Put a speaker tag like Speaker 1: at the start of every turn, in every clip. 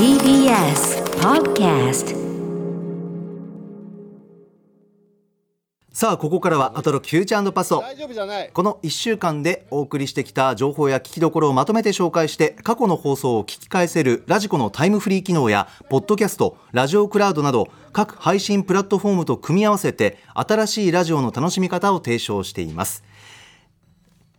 Speaker 1: TBS Podcast
Speaker 2: さあここからはアトロクフューチャーパスを
Speaker 3: 大丈夫じゃない。
Speaker 2: この1週間でお送りしてきた情報や聞きどころをまとめて紹介して過去の放送を聞き返せるラジコのタイムフリー機能やポッドキャストラジオクラウドなど各配信プラットフォームと組み合わせて新しいラジオの楽しみ方を提唱しています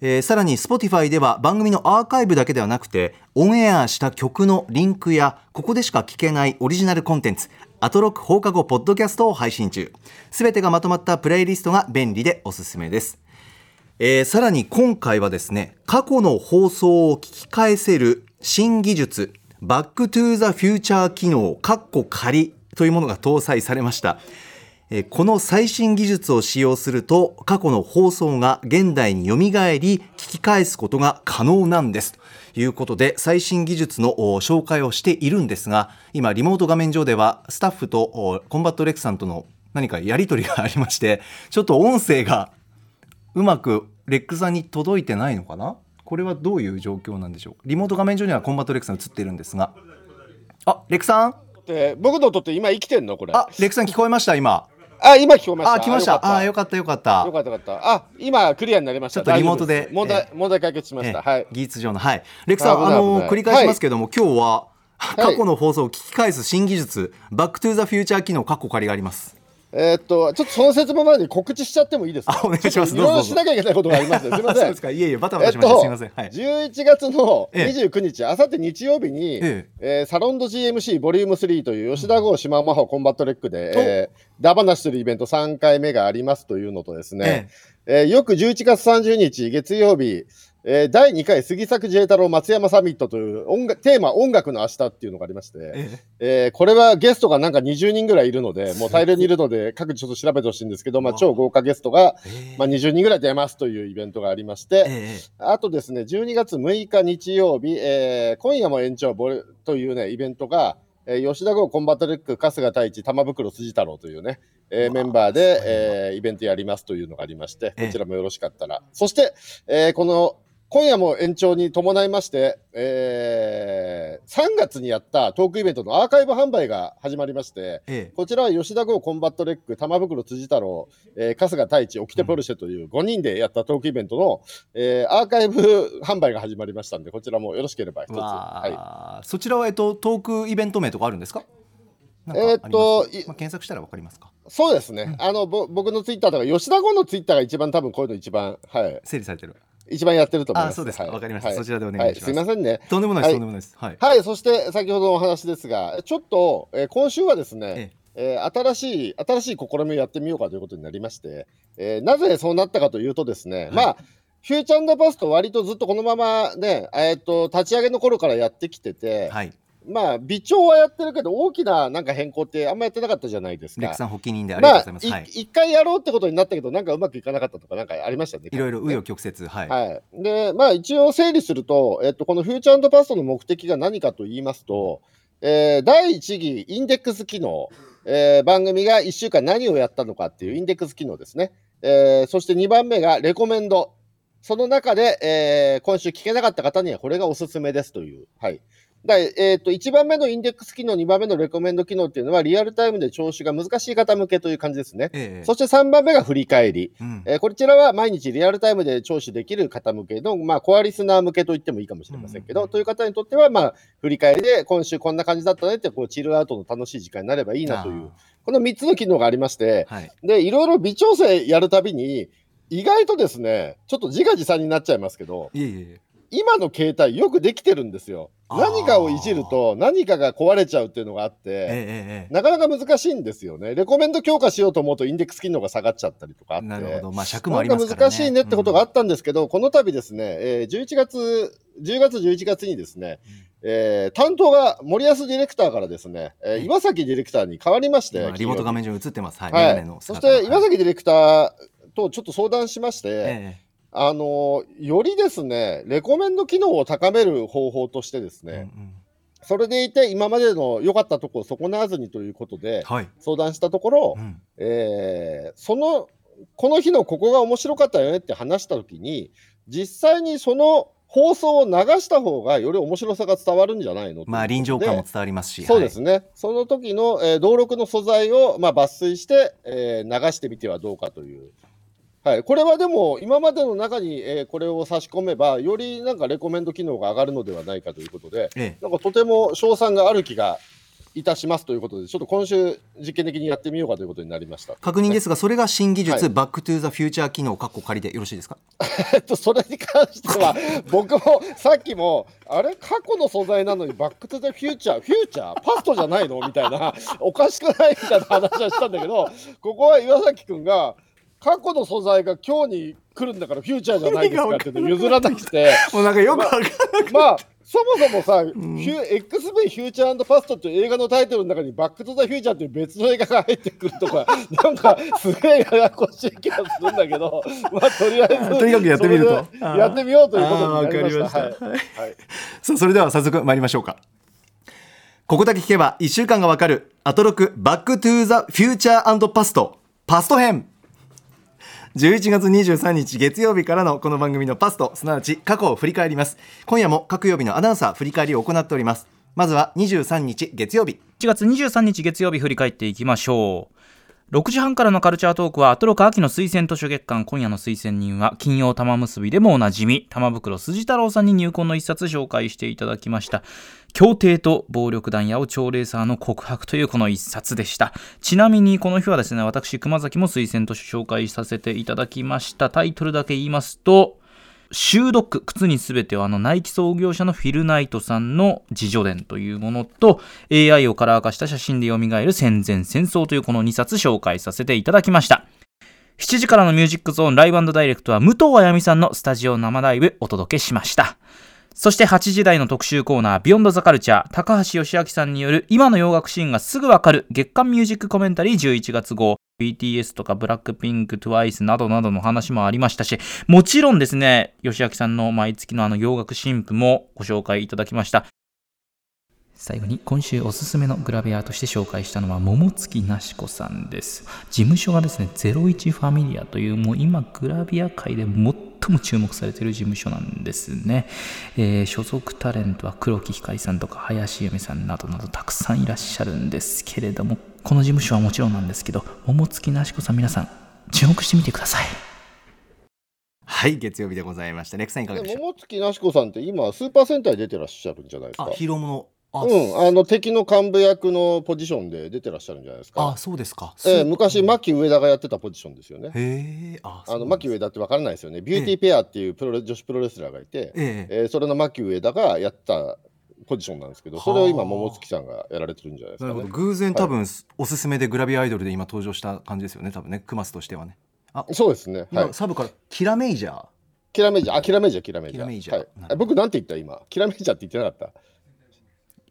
Speaker 2: えーさらに Spotify では番組のアーカイブだけではなくてオンエアした曲のリンクやここでしか聞けないオリジナルコンテンツアトロク放課後ポッドキャストを配信中。すべてがまとまったプレイリストが便利でおすすめです。えーさらに今回はですね過去の放送を聞き返せる新技術バックトゥザフューチャー機能カッコ仮というものが搭載されました。この最新技術を使用すると過去の放送が現代によみがえり聞き返すことが可能なんです。ということで最新技術のお紹介をしているんですが今リモート画面上ではスタッフとコンバットレックさんとの何かやり取りがありましてちょっと音声がうまくレックさんに届いてないのかな？これはどういう状況なんでしょう？リモート画面上にはコンバットレックさん映っているんですが。あレックさん？
Speaker 3: で僕のとって今生きてんの？これ。
Speaker 2: あレックさん聞こえました今
Speaker 3: あ今聞こえました。
Speaker 2: あ来ました。あよ
Speaker 3: よか
Speaker 2: かったよかった。
Speaker 3: よかったよかった。あ今クリアになりました。
Speaker 2: ちょっとリモートで
Speaker 3: 問題、問題解決しました、
Speaker 2: ええ。
Speaker 3: はい。
Speaker 2: 技術上の。はい。レックさんあの繰り返しますけども、今日は
Speaker 3: い。
Speaker 2: 過去の放送を聞き返す新技術、バックトゥーザフューチャー機能カッコ仮があります
Speaker 3: えーっとちょっとその説明前に告知しちゃってもいいですか？
Speaker 2: あお願いします。
Speaker 3: いろいろ
Speaker 2: どうぞ。
Speaker 3: しなきゃいけないことがあります。ねすいま
Speaker 2: そう
Speaker 3: せん
Speaker 2: ですか。いえいえバタバタし
Speaker 3: えっと
Speaker 2: ましたすいません。はい。
Speaker 3: 11月の
Speaker 2: ええ。
Speaker 3: 29日、あさって日曜日に、
Speaker 2: え
Speaker 3: え。ーサロンド GMC ボリューム3という吉田豪島真帆コンバットレックで、えー、ダバナしするイベント3回目がありますというのとですね、えー翌11月30日月曜日、えー第2回杉作 J 太郎松山サミットという音楽テーマ音楽の明日っていうのがありまして、
Speaker 2: ええ
Speaker 3: えーこれはゲストがなんか20人ぐらいいるので、もう大量にいるので、各自ちょっと調べてほしいんですけど、まあ、超豪華ゲストが、
Speaker 2: ええ
Speaker 3: まあ、20人ぐらい出ますというイベントがありまして、
Speaker 2: ええ
Speaker 3: あとですね、12月6日日曜日、えー今夜も延長ボレというね、イベントが、えー吉田豪コンバットレック、春日太一、玉袋筋太郎というね、えーメンバーで、えーイベントやりますというのがありまして、
Speaker 2: ええ
Speaker 3: こちらもよろしかったら。そして、えーこの、今夜も延長に伴いまして、えー3月にやったトークイベントのアーカイブ販売が始まりまして、
Speaker 2: ええ。
Speaker 3: こちらは吉田豪コンバットレック、玉袋筋太郎、えー春日太一、オキテポルシェという5人でやったトークイベントの、えーアーカイブ販売が始まりましたんで、こちらもよろしければ一つ。
Speaker 2: わ
Speaker 3: は
Speaker 2: あそちらは、えっと、トークイベント名とかあるんですか？
Speaker 3: えーっとい
Speaker 2: まあ、検索したらわかりますか？
Speaker 3: い、そうですね、あのぼ僕のツイッターとか、吉田豪のツイッターが一番多分こういうの一番、はい、
Speaker 2: 整理されてる
Speaker 3: 一番やってると思います。
Speaker 2: あそうですか。
Speaker 3: はい。
Speaker 2: わかりました。
Speaker 3: はい。
Speaker 2: そちらでお願いします。
Speaker 3: はすいませんね。
Speaker 2: とんでもないです、
Speaker 3: はい。
Speaker 2: とんでもないです。はい。
Speaker 3: はい、そして先ほどのお話ですが、ちょっと、えー今週はですね、
Speaker 2: え
Speaker 3: え。ー新しい新しい試みをやってみようかということになりまして、えーなぜそうなったかというとですね、
Speaker 2: い。
Speaker 3: まあフューチャーパスト割とずっとこのままね、えー、と立ち上げの頃からやってきてて、
Speaker 2: はい
Speaker 3: まあ微調はやってるけど大きななんか変更ってあんまやってなかったじゃないですか
Speaker 2: レック。さん発起人でありが
Speaker 3: まあ
Speaker 2: とうございます、はい
Speaker 3: い一回やろうってことになったけどなんかうまくいかなかったとかなんかありましたね。
Speaker 2: いろいろ紆余曲折はい、
Speaker 3: はい。で、まあ一応整理すると、えっと、このフューチャーパストの目的が何かと言いますと、えー第1義インデックス機能、えー番組が1週間何をやったのかっていうインデックス機能ですね。えーそして2番目がレコメンド。その中で、えー今週聞けなかった方にはこれがおすすめですという。はい。だえー、と1番目のインデックス機能、2番目のレコメンド機能っていうのはリアルタイムで聴取が難しい方向けという感じですね。
Speaker 2: ええ。
Speaker 3: そして3番目が振り返り。
Speaker 2: うん。
Speaker 3: えーこちらは毎日リアルタイムで聴取できる方向けの、まあ、コアリスナー向けと言ってもいいかもしれませんけど、
Speaker 2: うん。
Speaker 3: という方にとっては、まあ、振り返りで今週こんな感じだったねってこうチルアウトの楽しい時間になればいいなというこの3つの機能がありまして
Speaker 2: はい。
Speaker 3: でいろいろ微調整やるたびに意外とですねちょっと自画自賛になっちゃいますけど
Speaker 2: いえいえ
Speaker 3: 今の携帯よくできてるんですよ。何かをいじると何かが壊れちゃうっていうのがあって。
Speaker 2: ええええ
Speaker 3: なかなか難しいんですよね。レコメンド強化しようと思うとインデックス機能が下がっちゃったりとかあって。
Speaker 2: なるほど。まあ尺もありますからね。
Speaker 3: 難しいねってことがあったんですけど、この度ですね、えー11月、10月、11月にですね、えー担当が森保ディレクターからですね、えー
Speaker 2: うん
Speaker 3: 岩崎ディレクターに変わりまして、
Speaker 2: 今リモート画面上に映ってます。はい、
Speaker 3: はい。そして岩崎ディレクターとちょっと相談しまして、
Speaker 2: え
Speaker 3: あのーよりですね、レコメンド機能を高める方法としてです
Speaker 2: え
Speaker 3: ね、
Speaker 2: うんうん。
Speaker 3: それでいて今までの良かったところを損なわずにということで
Speaker 2: はい、
Speaker 3: 相談したところ、
Speaker 2: うん。
Speaker 3: えーそのこの日のここが面白かったよねって話した時に実際にその放送を流した方がより面白さが伝わるんじゃないの
Speaker 2: まあ臨場感も伝わりますし
Speaker 3: そうですね、はい、その時の、えー、登録の素材を、まあ、抜粋して、えー、流してみてはどうかという。はい、これはでも、今までの中に、えー、これを差し込めば、よりなんかレコメンド機能が上がるのではないかということで、ええ、なんかとても賞賛がある気がいたしますということで、ちょっと今週、実験的にやってみようかということになりました。
Speaker 2: 確認ですが、それが新技術、はい、バック・トゥ・ザ・フューチャー機能、かっこ仮でよろしいですか？
Speaker 3: えっとそれに関しては、僕もさっきも、あれ、過去の素材なのに、バック・トゥ・ザ・フューチャー、フューチャー、パストじゃないの？みたいな、おかしくない？みたいな話はしたんだけど、ここは岩崎君が、過去の素材が今日に来るんだからフューチャーじゃないですかって譲らなくて。
Speaker 2: もうなんかよくわかんなく
Speaker 3: まあそもそもさ、うん、X メンフューチャーパストっていう映画のタイトルの中にバックトゥザフューチャーっていう別の映画が入ってくるとか、なんかすげえややこしい気がするんだけど、まあとりあえず、
Speaker 2: とにかくやってみると。
Speaker 3: やってみようということになりました。はい、はい、
Speaker 2: さあ、それでは早速参りましょうか。ここだけ聞けば1週間がわかる、アトロクバックトゥザフューチャーパスト、パスト編。11月23日月曜日からのこの番組のパストすなわち過去を振り返ります。今夜も各曜日のアナウンサー振り返りを行っております。まずは23日月曜日。
Speaker 1: 1月23日月曜日振り返っていきましょう。6時半からのカルチャートークはアトロク秋の推薦図書月間。今夜の推薦人は金曜玉結びでもおなじみ玉袋筋太郎さんに入魂の一冊紹介していただきました。協定と暴力団八百長レーサーの告白というこの一冊でした。ちなみにこの日はですね、私、熊崎も推薦として紹介させていただきました。タイトルだけ言いますと、シュードック、靴にすべてはあのナイキ創業者のフィルナイトさんの自助伝というものと AI をカラー化した写真で蘇る戦前戦争というこの2冊紹介させていただきました。7時からのミュージックゾーンライブダイレクトは武藤あやみさんのスタジオ生ライブお届けしました。そして8時台の特集コーナー、ビヨンドザカルチャー、高橋義明さんによる今の洋楽シーンがすぐわかる月間ミュージックコメンタリー11月号。BTS とかブラックピンク、TWICE などなどの話もありましたし、もちろんですね、義明さんの毎月のあの洋楽新譜もご紹介いただきました。最後に今週おすすめのグラビアとして紹介したのは桃月なし子さんです。事務所がですね01ファミリアというもう今グラビア界で最も注目されている事務所なんですね、えー、所属タレントは黒木ひかりさんとか林由美さんなどなどたくさんいらっしゃるんですけれどもこの事務所はもちろんなんですけど桃月なし子さん皆さん注目してみてください。
Speaker 2: はい月曜日でございましたネクさんいかがでしょう？
Speaker 3: 桃月なし子さんって今スーパー戦隊出てらっしゃるんじゃないですか？あ
Speaker 2: ヒーローもの
Speaker 3: うん、あの敵の幹部役のポジションで出てらっしゃるんじゃないですか。
Speaker 2: あ、そうですか。
Speaker 3: えー、昔牧上田がやってたポジションですよね。
Speaker 2: へえ。
Speaker 3: あ、あの牧上田ってわからないですよね。ビューティーペアっていうプロレ、女子プロレスラーがいて、ええー、それの牧上田がやったポジションなんですけど、それを今桃月さんがやられてるんじゃないですか、ね、
Speaker 2: 偶然多分、はい、おすすめでグラビアアイドルで今登場した感じですよね。多分ね、クマスとしてはね。
Speaker 3: あ、そうですね。
Speaker 2: はい、サブからキラメイジャー。
Speaker 3: キラメイジャー、あ、キラメイジャー、キラメイジャー。はい、僕なんて言った今？キラメイジャーって言ってなかった？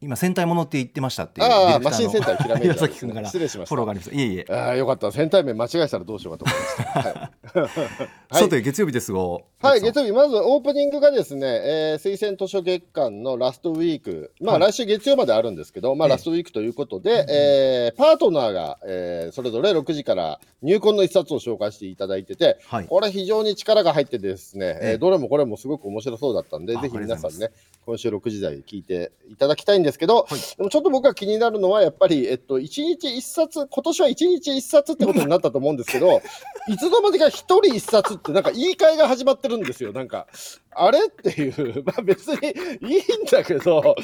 Speaker 2: 今戦隊ものって言ってましたって
Speaker 3: ああマシン戦隊ひらめい
Speaker 2: た、ね、君から失礼しました。フォローがありますいえいえ。
Speaker 3: ああよかった。戦隊名間違えたらどうしようかと思いました、
Speaker 2: はい、さて月曜日ですが
Speaker 3: はい月曜日まずオープニングがですね、えー、推薦図書月間のラストウィーク。まあ、はい、来週月曜まであるんですけどまあラストウィークということで、ええー、パートナーが、えー、それぞれ6時から入魂の一冊を紹介していただいてて、はい、これ非常に力が入ってですね、えー、どれもこれもすごく面白そうだったんでぜひ皆さんね今週6時台聞いていただきたいんですけど、はい、でもちょっと僕が気になるのは、やっぱり、えっと、1日1冊、今年は1日1冊ってことになったと思うんですけど、いつの間にか1人1冊って、なんか言い換えが始まってるんですよ、なんか。あれ？っていう、まあ別にいいんだけど、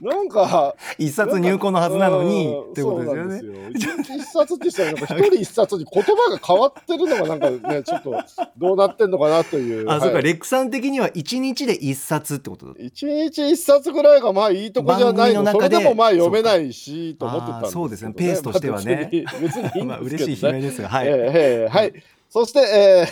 Speaker 3: なんか。
Speaker 2: 一冊入魂のはずなのに、ってことですよね。
Speaker 3: 一冊ってしたら、一人一冊に言葉が変わってるのがなんかね、ちょっとどうなってんのかなという。
Speaker 2: あ、はい、そうか、レックさん的には一日で一冊ってこと
Speaker 3: 一日一冊ぐらいがまあいいとこじゃないの。それでもまあ読めないし、と思ってたんですけど、ね、
Speaker 2: そうですね、ペースとしてはね。
Speaker 3: 別にいいんですけど、ね。まあ嬉
Speaker 2: しい悲鳴ですが、はい。え
Speaker 3: ー、えー、はい。そして、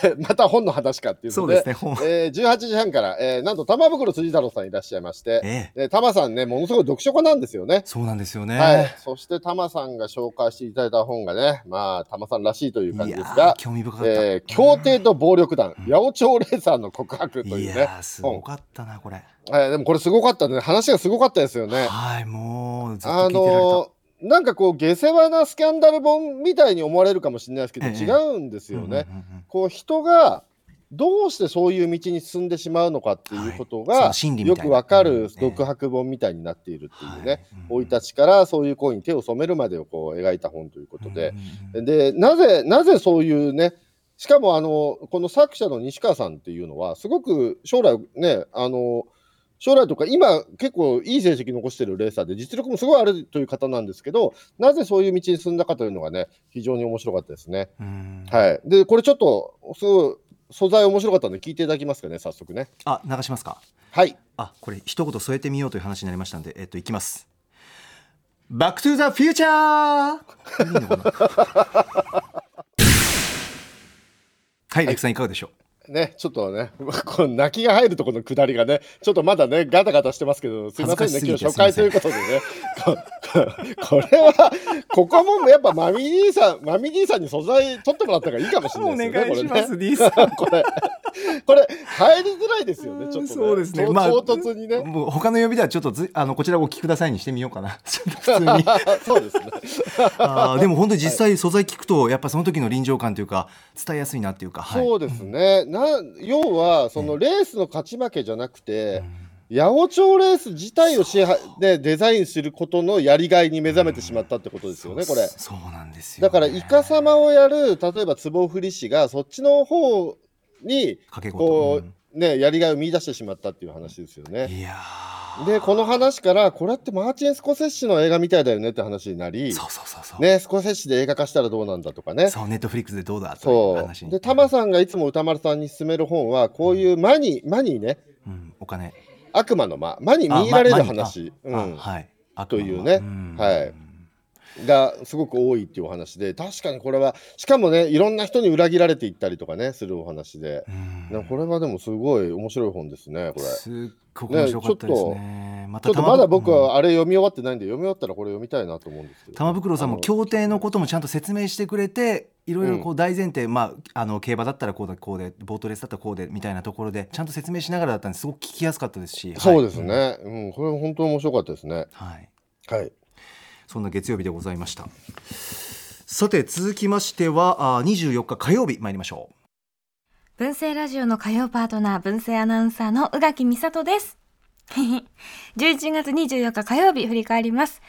Speaker 3: えー、また本の話かっていう
Speaker 2: ことで、そうですね、
Speaker 3: えー、18時半から、えー、なんと玉袋辻太郎さんいらっしゃいまして、えー、玉さんね、ものすごい読書家なんですよね。
Speaker 2: そうなんですよね。
Speaker 3: はい。そして玉さんが紹介していただいた本がね、まあ、玉さんらしいという感じですが、
Speaker 2: 興味深かった。え
Speaker 3: ー、協定と暴力団、八百長レーサーの告白というね。い
Speaker 2: やすごかったな、これ。
Speaker 3: えー、でもこれすごかったね。話がすごかったですよね。
Speaker 2: はい、もう、
Speaker 3: あのーなんかこう下世話なスキャンダル本みたいに思われるかもしれないですけど、違うんですよね。こう人がどうしてそういう道に進んでしまうのかっていうことが、
Speaker 2: の心理みたいな。
Speaker 3: よくわか
Speaker 2: うん
Speaker 3: る独白本みたいになっているっていうね、
Speaker 2: はい。
Speaker 3: 生い立ちからそういう行為に手を染めるまでをこう描いた本ということで、
Speaker 2: うんうん。
Speaker 3: でなぜなぜそういうねしかもあのこの作者の西川さんっていうのはすごく将来ねあの将来とか今結構いい成績残してるレーサーで実力もすごいあるという方なんですけどなぜそういう道に進んだかというのがね非常に面白かったですね。
Speaker 2: うん。
Speaker 3: はい、でこれちょっとすごい素材面白かったので聞いていただきますかね早速ね。
Speaker 2: あ流しますか。
Speaker 3: はい。
Speaker 2: あこれ一言添えてみようという話になりましたんでえっといきます。バックトゥザフューチャーはいレクさんいかがでしょ
Speaker 3: ね、ちょっとね、この泣きが入るところの下りがね、ちょっとまだね、ガタガタしてますけど、すいませんね、今日初回ということでね、こ これは、ここもやっぱマミ兄さん、マミ兄さんに素材取ってもらった方がいいかもしれないですよね、これね。
Speaker 2: D さん
Speaker 3: これ、これ、入りづらいですよね、ちょっとね。
Speaker 2: そうですね
Speaker 3: と
Speaker 2: まあ
Speaker 3: 唐突にね。
Speaker 2: もう他の呼びではちょっとずあのこちらをお聞きくださいにしてみようかな普通に
Speaker 3: そうですね。
Speaker 2: あーでも本当に実際素材聞くとやっぱその時の臨場感というか伝えやすいなっていうか、はい、
Speaker 3: そうですね。な要は、そのレースの勝ち負けじゃなくて、八百長レース自体を支配でデザインすることのやりがいに目覚めてしまったってことですよね、これ。
Speaker 2: そうなんですよ、
Speaker 3: だから、イカ様をやる、例えば壺振り師が、そっちの方に、こ
Speaker 2: うん
Speaker 3: う、ね、やりがいを見出してしまったっていう話ですよね。
Speaker 2: いやー
Speaker 3: で、この話から、これってマーチン・スコセッシの映画みたいだよねって話になり、
Speaker 2: そうそうそうそう、
Speaker 3: ね、スコセッシで映画化したらどうなんだとかね。
Speaker 2: そうネットフリックスでどうだという
Speaker 3: そ
Speaker 2: 話に
Speaker 3: う。で、タマさんがいつも歌丸さんに勧める本は、こういうマニー、マニーね、
Speaker 2: うん、お金。
Speaker 3: 悪魔の魔、魔に見入られる話。
Speaker 2: あ、
Speaker 3: うん。
Speaker 2: はい。
Speaker 3: というね。はいがすごく多いっていうお話で確かにこれはしかもねいろんな人に裏切られていったりとかねするお話で、ねこれはでもすごい面白い本ですねこれ。
Speaker 2: すっごく面白かったですね。ま
Speaker 3: ちょっとまだ僕はあれ読み終わってないんで読み終わったらこれ読みたいなと思うんですけど。
Speaker 2: 玉袋さんも協定のこともちゃんと説明してくれていろいろこう大前提、まあ、あの競馬だったらこうだこうでボートレースだったらこうでみたいなところでちゃんと説明しながらだったんですごく聞きやすかったですし。
Speaker 3: そうですね、うん。これ本当に面白かったですね。
Speaker 2: はい、
Speaker 3: はい
Speaker 2: そんな月曜日でございました。さて続きましてはあ24日火曜日参りましょう。
Speaker 4: 文政ラジオの火曜パートナー文政アナウンサーの宇垣美里です。11月24日火曜日振り返ります。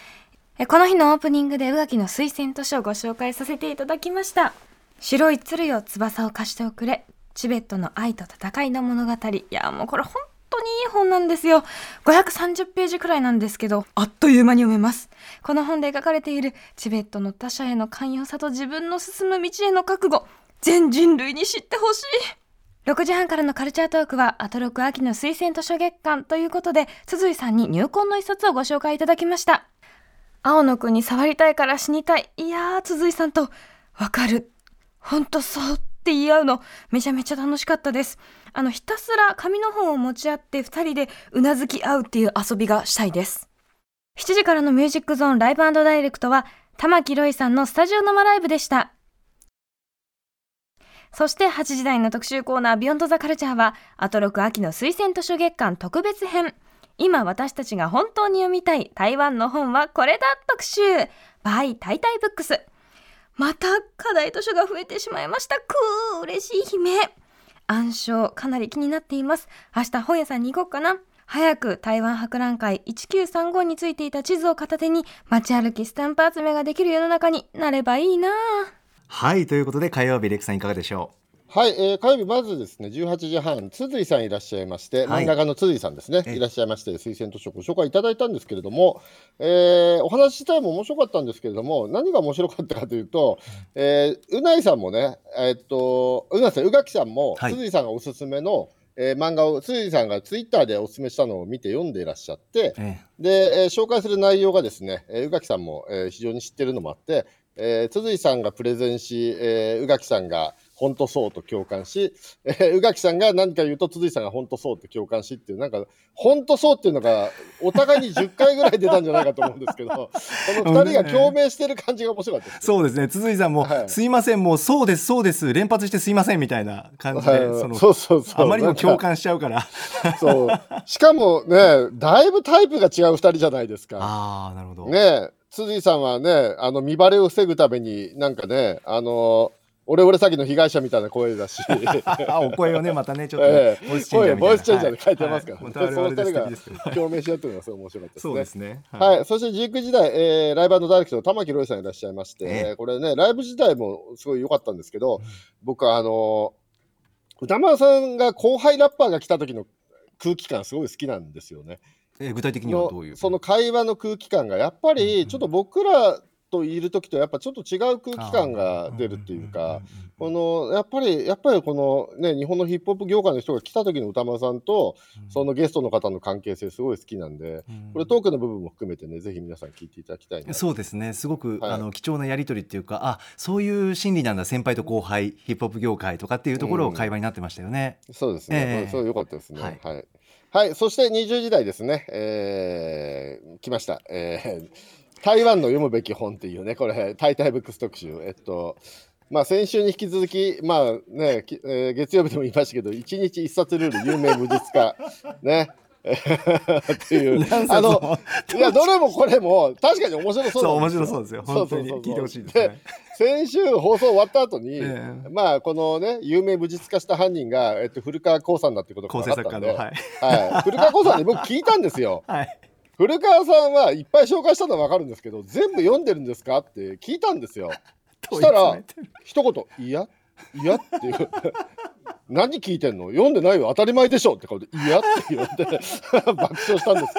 Speaker 4: えこの日のオープニングで宇垣の推薦図書をご紹介させていただきました。白い鶴よ翼を貸しておくれ。チベットの愛と戦いの物語。いやもうこれ本当にいい本なんですよ530ページくらいなんですけどあっという間に読めますこの本で書かれているチベットの他者への寛容さと自分の進む道への覚悟全人類に知ってほしい6時半からのカルチャートークは、アトロク秋の推薦図書月間ということで、鈴井さんに入魂の一冊をご紹介いただきました。青野くんに触りたいから死にたい。いやー、鈴井さんと、わかる。ほんとそうって言い合うの、めちゃめちゃ楽しかったです。あの、ひたすら紙の本を持ち合って二人でうなずき合うっていう遊びがしたいです。7時からのミュージックゾーンライブダイレクトは、玉木ロイさんのスタジオ生ライブでした。そして8時台の特集コーナービヨンドザカルチャーは、アトロク秋の推薦図書月間特別編。今私たちが本当に読みたい台湾の本はこれだ特集 by タイタイブックス。また課題図書が増えてしまいました。くー嬉しい悲鳴。暗唱かなり気になっています。明日本屋さんに行こうかな。早く台湾博覧会1935についていた地図を片手に街歩きスタンプ集めができる世の中になればいいな
Speaker 2: はいということで火曜日レクさんいかがでしょう？
Speaker 3: はい、えー、火曜日まずですね18時半辻井さんいらっしゃいまして、
Speaker 2: はい。
Speaker 3: 漫画家の辻井さんですね
Speaker 2: ええ。
Speaker 3: いらっしゃいまして推薦図書ご紹介いただいたんですけれども、えーお話自体も面白かったんですけれども何が面白かったかというと、えーうないさんもねえーっとうなさん宇垣さんも、
Speaker 2: はい。
Speaker 3: 辻井さんがおすすめのえー漫画を辻井さんがツイッターでおすすめしたのを見て読んでいらっしゃって
Speaker 2: う、え。
Speaker 3: で、えー紹介する内容がですね、えー宇垣さんも、えー非常に知ってるのもあって、えー、辻井さんがプレゼンし、えー宇垣さんが本当そうと共感し、えー宇垣さんが何か言うと辻井さんが本当そうと共感しっていう、なんか、本当そうっていうのが、お互いに10回ぐらい出たんじゃないかと思うんですけど、この2人が共鳴してる感じが面白かったです。
Speaker 2: そうですね鈴井さんも、
Speaker 3: はい
Speaker 2: すいませんもうそうですそうです連発してすいませんみたいな感じで、
Speaker 3: はい
Speaker 2: その
Speaker 3: そうそうそう。
Speaker 2: あまりにも共感しちゃうから
Speaker 3: そう。しかもね、だいぶタイプが違う2人じゃないですか。
Speaker 2: ああなるほど、
Speaker 3: ねえ、辻井さんはね、あの見バレを防ぐために、なんかね、あの俺俺詐欺の被害者みたいな声だし、
Speaker 2: お声をねまたねちょっと、
Speaker 3: ええ。
Speaker 2: ボイスチェンジャー
Speaker 3: ボイスチェンジャーで書い。てますから、
Speaker 2: はい。はい本当あれはあれで素敵ですけど
Speaker 3: 共鳴し合ってるのがすごい面白かったですね。
Speaker 2: そうですね。
Speaker 3: はい、そして19時台、えーライブダイレクトの環ROYさんいらっしゃいまして、
Speaker 2: ええ。
Speaker 3: これね、ライブ自体もすごい良かったんですけど、僕はあのー宇多丸さんが後輩ラッパーが来た時の空気感すごい好きなんですよね。
Speaker 2: えー具体的にはどういう？
Speaker 3: のその会話の空気感がやっぱりちょっと僕らといる時とやっぱちょっと違う空気感が出るっていうか、このやっぱりやっぱりこのね日本のヒップホップ業界の人が来た時の歌丸さんとそのゲストの方の関係性すごい好きなんで、これトークの部分も含めてねぜひ皆さん聞いていただきたいな
Speaker 2: そうですね。すごく、
Speaker 3: はい。
Speaker 2: あの貴重なやり取りっていうかあそういう心理なんだ。先輩と後輩ヒップホップ業界とかっていうところを会話になってましたよね、
Speaker 3: そうですね、
Speaker 2: ええ。
Speaker 3: そう良かったですね。
Speaker 2: は
Speaker 3: はい。い、はい。そして20時代ですね、えー来ました、えー台湾の読むべき本っていうね、これ、タイタイブックス特集、えっと、まあ、先週に引き続き、まあね、きえー月曜日でも言いましたけど、1日1冊ルール、有名無実化、ね。っていう。あのいやどれもこれも確かに面白そう
Speaker 2: そう面
Speaker 3: なんですよ。
Speaker 2: 白そうですよ。本当に
Speaker 3: そうそうそう。
Speaker 2: 聞いてほしいですね。
Speaker 3: 先週放送終わった後に、
Speaker 2: ええ。
Speaker 3: まあこのね有名無実化した犯人が、えっと、古川光さんだってことがかったんで、
Speaker 2: はい、
Speaker 3: はい、古川光さんに僕聞いたんですよ。
Speaker 2: はい、
Speaker 3: 古川さんはいっぱい紹介したのは分かるんですけど全部読んでるんですかって聞いたんですよ。したら一言「いや？いや」っていう「何聞いてんの？読んでないよ。当たり前でしょ」って顔で「いや」って言われて 爆笑したんです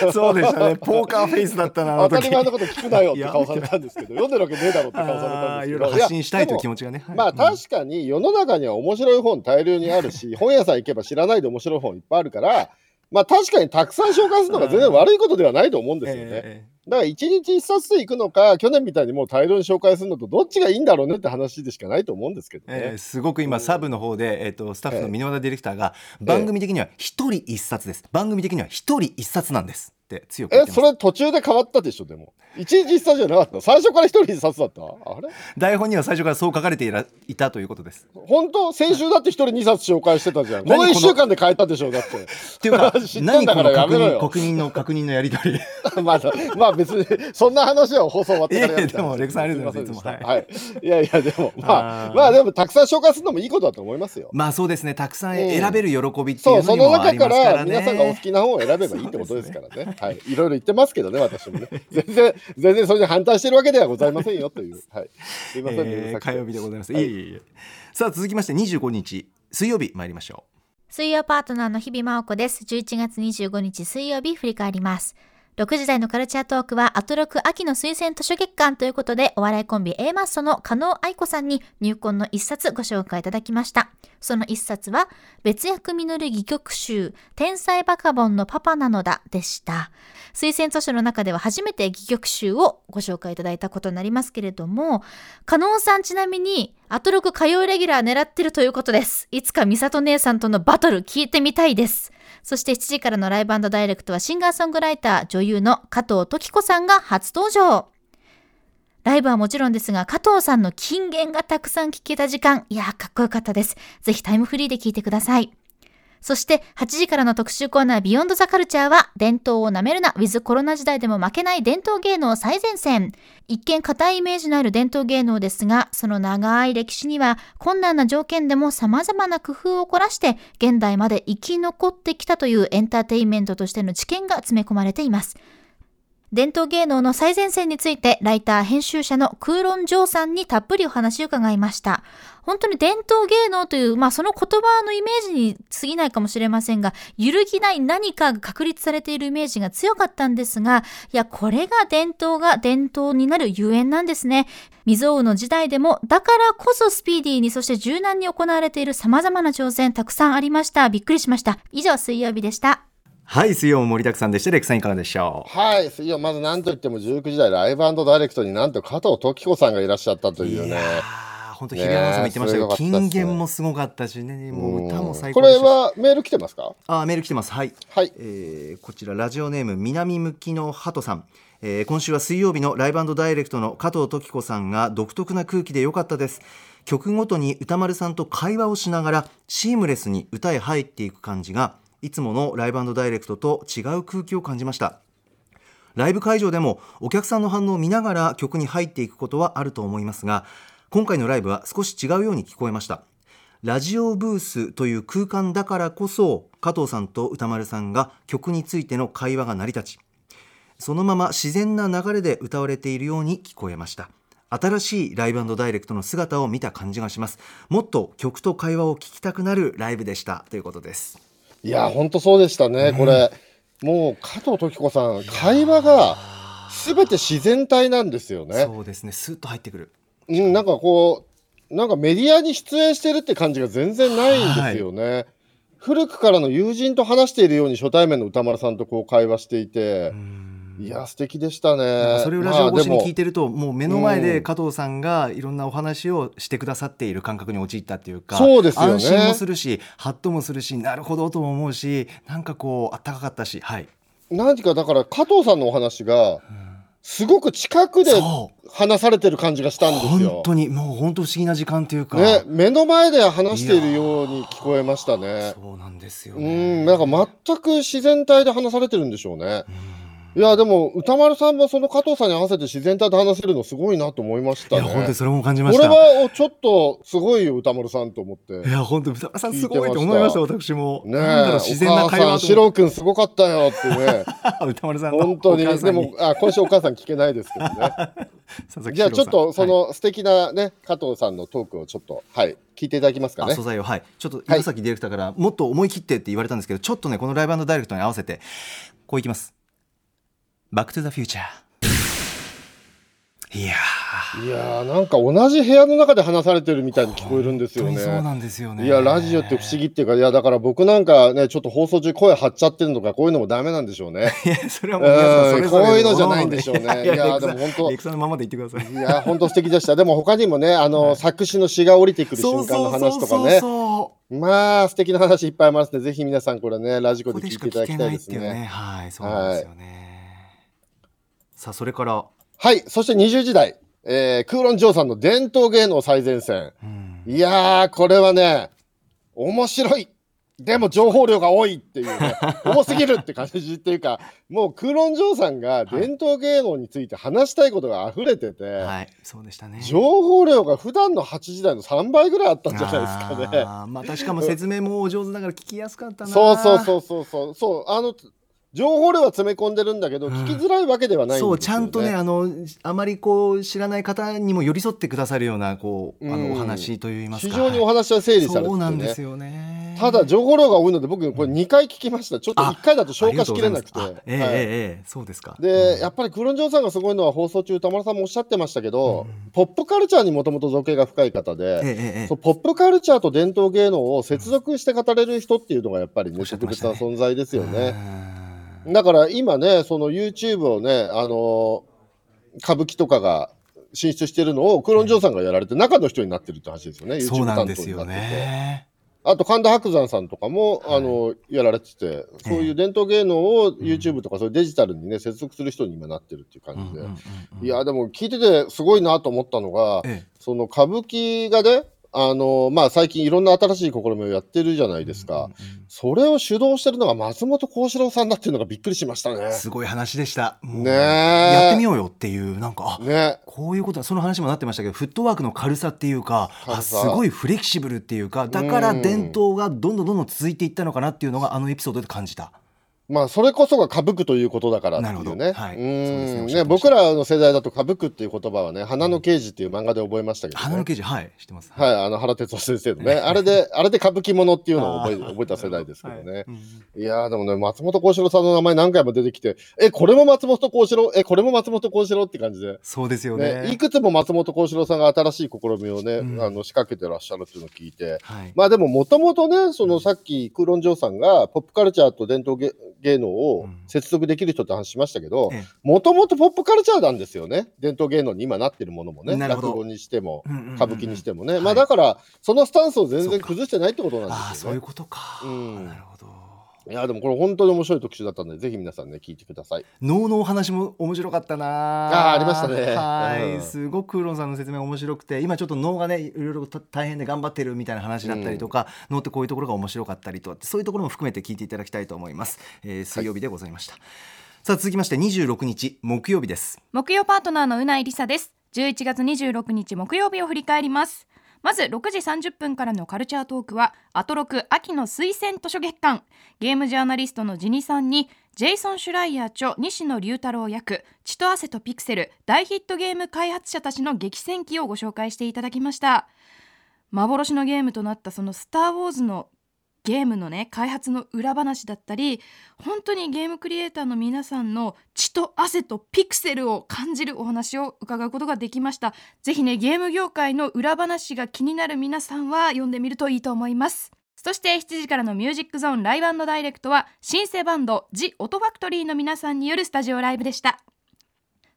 Speaker 3: けど。
Speaker 2: そうでしたね。ポーカーフェイスだったな
Speaker 3: 当たり前のこと聞くなよって顔されたんですけど読んでるわけねえだろって顔されたんですけど。
Speaker 2: あーいろいろ発信したいという気
Speaker 3: や
Speaker 2: 持ちがね。はい。
Speaker 3: まあ確かに世の中には面白い本大量にあるし本屋さん行けば知らないで面白い本いっぱいあるからまあ確かにたくさん紹介するのが全然悪いことではないと思うんですよね。
Speaker 2: え
Speaker 3: だから一日一冊で行くのか去年みたいにもう大量に紹介するのとどっちがいいんだろうねって話でしかないと思うんですけどね。
Speaker 2: えええすごく今サブの方で、えっとスタッフの箕輪田ディレクターが番組的には一人一冊です。番組的には一人一冊なんですって強く
Speaker 3: えそれ途中で変わったでしょでも。一日一冊じゃなかった？最初から一人一冊だった？あれ？
Speaker 2: 台本には最初からそう書かれていらいたということです。
Speaker 3: 本当？先週だって一人二冊紹介してたじゃん。この
Speaker 2: 何この
Speaker 3: 1週間で変えたでしょだって。
Speaker 2: っていうか
Speaker 3: 知ってんだから
Speaker 2: の確認
Speaker 3: やめろよ。
Speaker 2: 確認の確認のやり取り。
Speaker 3: まあ、まあ別にそんな話は放送終わってから
Speaker 2: でもレクさんありがとうございます。いつも
Speaker 3: はい。い。やいやでもまあまあでもたくさん紹介するのもいいことだと思いますよ。
Speaker 2: まあそうですね。たくさん
Speaker 3: うん
Speaker 2: 選べる喜びってい
Speaker 3: そううそ
Speaker 2: のにもあ
Speaker 3: の中か
Speaker 2: りますからら
Speaker 3: 皆さんがお好
Speaker 2: ね
Speaker 3: きな本を選べばいいってことですからね。はい。いろいろ言ってますけどね私もね。全然全然それに反対してるわけではございませんよという。はい。すいません
Speaker 2: えー火曜日でございます、
Speaker 3: はい
Speaker 2: いえいえいえさあ続きまして25日水曜日参りましょ
Speaker 5: 水曜パートナーの日々真央子です。11月25日水曜日振り返ります。6時台のカルチャートークはアトロク秋の推薦図書月間ということでお笑いコンビ A マッソの加納愛子さんに入魂の一冊ご紹介いただきました。その一冊は別役実る戯曲集天才バカボンのパパなのだでした。推薦図書の中では初めて戯曲集をご紹介いただいたことになりますけれども、加納さんちなみにアトロク火曜レギュラー狙ってるということです。いつか美里姉さんとのバトル聞いてみたいです。そして7時からのライブダイレクトはシンガーソングライター、女優の加藤時子さんが初登場。ライブはもちろんですが、加藤さんの金言がたくさん聞けた時間、いやー、かっこよかったです。ぜひタイムフリーで聞いてください。そして8時からの特集コーナービヨンドザカルチャーは伝統をなめるなウィズコロナ時代でも負けない伝統芸能最前線。一見硬いイメージのある伝統芸能ですが、その長い歴史には困難な条件でも様々な工夫を凝らして現代まで生き残ってきたというエンターテインメントとしての知見が詰め込まれています。伝統芸能の最前線について、ライター編集者の空論城さんにたっぷりお話を伺いました。本当に伝統芸能という、まあその言葉のイメージに過ぎないかもしれませんが、揺るぎない何かが確立されているイメージが強かったんですが、いや、これが伝統が伝統になるゆえんなんですね。未曾有の時代でも、だからこそスピーディーに、そして柔軟に行われている様々な挑戦、たくさんありました。びっくりしました。以上、水曜日でした。
Speaker 2: うはい水曜も盛りだくさんでした。レクさんいかがでしょう？
Speaker 3: はい。水曜まず何と言っても19時台ライブダイレクトになんと加藤時子さんがいらっしゃったというね。
Speaker 2: 本当日比谷アナウンサーも言ってましたけど、
Speaker 3: ね。
Speaker 2: 金言もすごかったしね。もう歌も最
Speaker 3: こ
Speaker 2: 高でしたし。
Speaker 3: れはメール来てますか？
Speaker 2: あメール来てます。はい。
Speaker 3: はい。
Speaker 2: えーこちらラジオネーム南向きのハトさん、えー今週は水曜日のライブダイレクトの加藤時子さんが独特な空気で良かったです。曲ごとに歌丸さんと会話をしながらシームレスに歌へ入っていく感じがいつものライブダイレクトと違う空気を感じました。ライブ会場でもお客さんの反応を見ながら曲に入っていくことはあると思いますが今回のライブは少し違うように聞こえました。ラジオブースという空間だからこそ加藤さんと歌丸さんが曲についての会話が成り立ちそのまま自然な流れで歌われているように聞こえました。新しいライブダイレクトの姿を見た感じがします。もっと曲と会話を聞きたくなるライブでした。ということです。
Speaker 3: いや、本当そうでしたね、これ、もう加藤時子さん、会話がすべて自然体なんですよね。
Speaker 2: そうですねスーッと入ってくる。
Speaker 3: うん、なんかこう、なんかメディアに出演してるって感じが全然ないんですよね。古くからの友人と話しているように初対面の歌丸さんとこう会話していて、いや、素敵でしたね。
Speaker 2: それをラジオ越しに聞い
Speaker 3: て、
Speaker 2: てると、もう目の前で加藤さんがいろんなお話をしてくださっている感覚に陥ったっていうか
Speaker 3: そうですよね。
Speaker 2: 安心もするしハッともするしなるほどとも思うしなんかこうあったかかったしはい。
Speaker 3: 何かだから加藤さんのお話が、すごく近くで話されてる感じがしたんですよ。
Speaker 2: 本。当にもう本当不思議な時間というか、
Speaker 3: ね、目の前で話しているように聞こえましたね。
Speaker 2: そうなんですよ
Speaker 3: う
Speaker 2: ね
Speaker 3: ん、なんか全く自然体で話されてるんでしょうね。いや、でも、歌丸さんもその加藤さんに合わせて自然体で話せるのすごいなと思いましたね。
Speaker 2: いや本当にそれも感じま
Speaker 3: これ
Speaker 2: した
Speaker 3: はちょっとすごいよ、歌丸さんと思って。
Speaker 2: いや本当歌丸さんすごいと思いました私も
Speaker 3: ねえ、
Speaker 2: 自然な会
Speaker 3: お母さん、
Speaker 2: 話
Speaker 3: シロー君すごかったよってね。
Speaker 2: 歌丸さんの
Speaker 3: 本当に。でも、あ、今週お母さん聞けないですけどね。じゃあちょっと、その素敵なね、加藤さんのトークをちょっと、はい、聞いていただきますかね
Speaker 2: あ素。材をはいちょっと岩崎ディレクターからもっと思い切ってって言われたんですけどちょっとねこのライブダイレクトに合わせてこういきますバックトゥザフューチャーいや
Speaker 3: いやー、なんか同じ部屋の中で話されてるみたいに聞こえるんですよね。
Speaker 2: そうなんですよね
Speaker 3: いや、ラジオって不思議っていうか、いや、だから僕なんかね、ちょっと放送中声張っちゃってるのか、こういうのもダメなんでしょうね。
Speaker 2: いやそれはもうそ
Speaker 3: うん
Speaker 2: れぞれ
Speaker 3: こういうのじゃないんでしょうね。いや、でも本当
Speaker 2: さんのままで言ってください
Speaker 3: いや、本当素敵でした。でも他にもね、あの、作詞の詩が降りてくる瞬間の話とかね。まあ、素敵な話いっぱいありますね。ぜひ皆さんこれね、ラジコ
Speaker 2: で
Speaker 3: 聞いていただきたいです
Speaker 2: ね
Speaker 3: ね。
Speaker 2: はいそうなんですよねさあそれから
Speaker 3: はい。そして20時代、えー、クーロン・ジョーさんの伝統芸能最前線。
Speaker 2: うん
Speaker 3: いやー、これはね、面白い。でも情報量が多いっていうね、多すぎるって感じっていうか、もうクーロン・ジョーさんが伝統芸能について話したいことが溢れてて、
Speaker 2: はいそうでしたね
Speaker 3: 情報量が普段の8時台の3倍ぐらいあったんじゃないですかね。
Speaker 2: あーまたしかも説明もお上手だから聞きやすかったな
Speaker 3: そうそうそうそうそうそうあの情報量は詰め込んでるんだけど、
Speaker 2: うん。
Speaker 3: 聞きづらいわけではないね、
Speaker 2: そうちゃんとねあのあまりこう知らない方にも寄り添ってくださるようなこうあ
Speaker 3: うん。
Speaker 2: のお話といいますか。
Speaker 3: 非常にお話は整理されてて、
Speaker 2: そうなんで
Speaker 3: ね
Speaker 2: すよね。
Speaker 3: ただ情報量が多いので僕これ2回聞きました。ちょっと
Speaker 2: あ
Speaker 3: 1回だと消化しきれなくて。
Speaker 2: ええ
Speaker 3: はい。
Speaker 2: ええええそうですか。
Speaker 3: で、
Speaker 2: うん。
Speaker 3: やっぱりクロンジョーさんがすごいのは放送中歌丸さんもおっしゃってましたけど、ポップカルチャーにもともと造形が深い方で、
Speaker 2: ええ
Speaker 3: ポップカルチャーと伝統芸能を接続して語れる人っていうのがやっぱりね特別な存在ですよね。
Speaker 2: うん
Speaker 3: だから今ね、その YouTube をね、あの歌舞伎とかが進出してるのをクロンジョーさんがやられて中の人になってるって話ですよね。YouTube 担
Speaker 2: ですよ
Speaker 3: 当になってて。
Speaker 2: ね
Speaker 3: あと神田伯山さんとかも、あのやられてて、そういう伝統芸能を YouTube とかそういうデジタルにね接続する人に今なってるっていう感じで。いやでも聞いててすごいなと思ったのが、
Speaker 2: ええ
Speaker 3: その歌舞伎がね、あのまあ最近いろんな新しい試みをやってるじゃないですか。
Speaker 2: うんうんうん
Speaker 3: それを主導してるのが松本幸四郎さんだっていうのがびっくりしましたね。
Speaker 2: すごい話でした
Speaker 3: ねえ
Speaker 2: やってみようよっていうなんかあ
Speaker 3: ね。
Speaker 2: こういうことだその話もなってましたけどフットワークの軽さっていうかすごいフレキシブルっていうかだから伝統がどんどんどんどん続いていったのかなっていうのがあのエピソードで感じた。
Speaker 3: まあそれこそが歌舞伎ということだからっていうね。
Speaker 2: はいそう
Speaker 3: んね
Speaker 2: ってました
Speaker 3: 僕らの世代だと歌舞伎っていう言葉はね、花の刑事っていう漫画で覚えましたけど、ね。
Speaker 2: 花の刑事はい知ってます。
Speaker 3: はい、あの原哲夫先生のね、あれで、あれで歌舞伎ものっていうのを覚え覚えた世代ですけどね。
Speaker 2: はいうん
Speaker 3: いやーでもね、松本幸四郎さんの名前何回も出てきて、え、これも松本幸四郎え、これも松本幸四郎って感じで。
Speaker 2: そうですよ
Speaker 3: ね、い
Speaker 2: ね。
Speaker 3: くつも松本幸四郎さんが新しい試みをね、
Speaker 2: うん
Speaker 3: あの仕掛けてらっしゃるっていうのを聞いて、
Speaker 2: はい。
Speaker 3: まあでももともとね、そのさっきクーロン・ジョーさんがポップカルチャーと伝統芸芸能を
Speaker 2: うん
Speaker 3: 接続できる人って話しましたけど
Speaker 2: ええ、
Speaker 3: もともとポップカルチャーなんですよね。伝統芸能に今なってるものもね、
Speaker 2: なるほど
Speaker 3: 落語にしても、歌舞伎にしてもね。
Speaker 2: はい
Speaker 3: まあだから、そのスタンスを全然崩してないってことなん
Speaker 2: ああそういう
Speaker 3: ですよね。
Speaker 2: ことか。
Speaker 3: うん
Speaker 2: なるほど。
Speaker 3: いや、でもこれ本当に面白い特集だったんで、ぜひ皆さんね、聞いてください。
Speaker 2: 能のお話も面白かったな。
Speaker 3: あーありましたね。
Speaker 2: はい、
Speaker 3: うん。
Speaker 2: すごくクーロンさんの説明面白くて今ちょっと能がねいろいろと大変で頑張ってるみたいな話だったりとか、能ってこういうところが面白かったりとそういうところも含めて聞いていただきたいと思います、えー水曜日でございました、さあ続きまして26日木曜日です。
Speaker 4: 木曜パートナーのうないりさです。
Speaker 6: 11月26日木曜日を振り返りますまず6時30分からのカルチャートークはアトロク秋の推薦図書月間。ゲームジャーナリストのジニさんにジェイソン・シュライヤー著西野龍太郎役血と汗とピクセル大ヒットゲーム開発者たちの激戦記をご紹介していただきました。幻のゲームとなったその「スター・ウォーズ」のゲームのね開発の裏話だったり本当にゲームクリエイターの皆さんの血と汗とピクセルを感じるお話を伺うことができました。ぜひねゲーム業界の裏話が気になる皆さんは読んでみるといいと思います。そして7時からのミュージックゾーンライブダイレクトはシンセバンドジ・オトファクトリーの皆さんによるスタジオライブでした。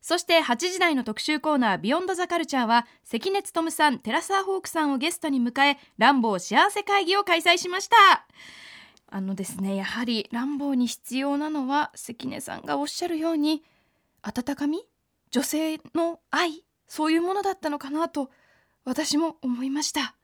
Speaker 6: そして8時台の特集コーナービヨンドザカルチャーは関根勤さん、テラサーホークさんをゲストに迎え、ランボー幸せ会議を開催しました。あのですね、やはりランボーに必要なのは関根さんがおっしゃるように温かみ、女性の愛、そういうものだったのかなと私も思いました。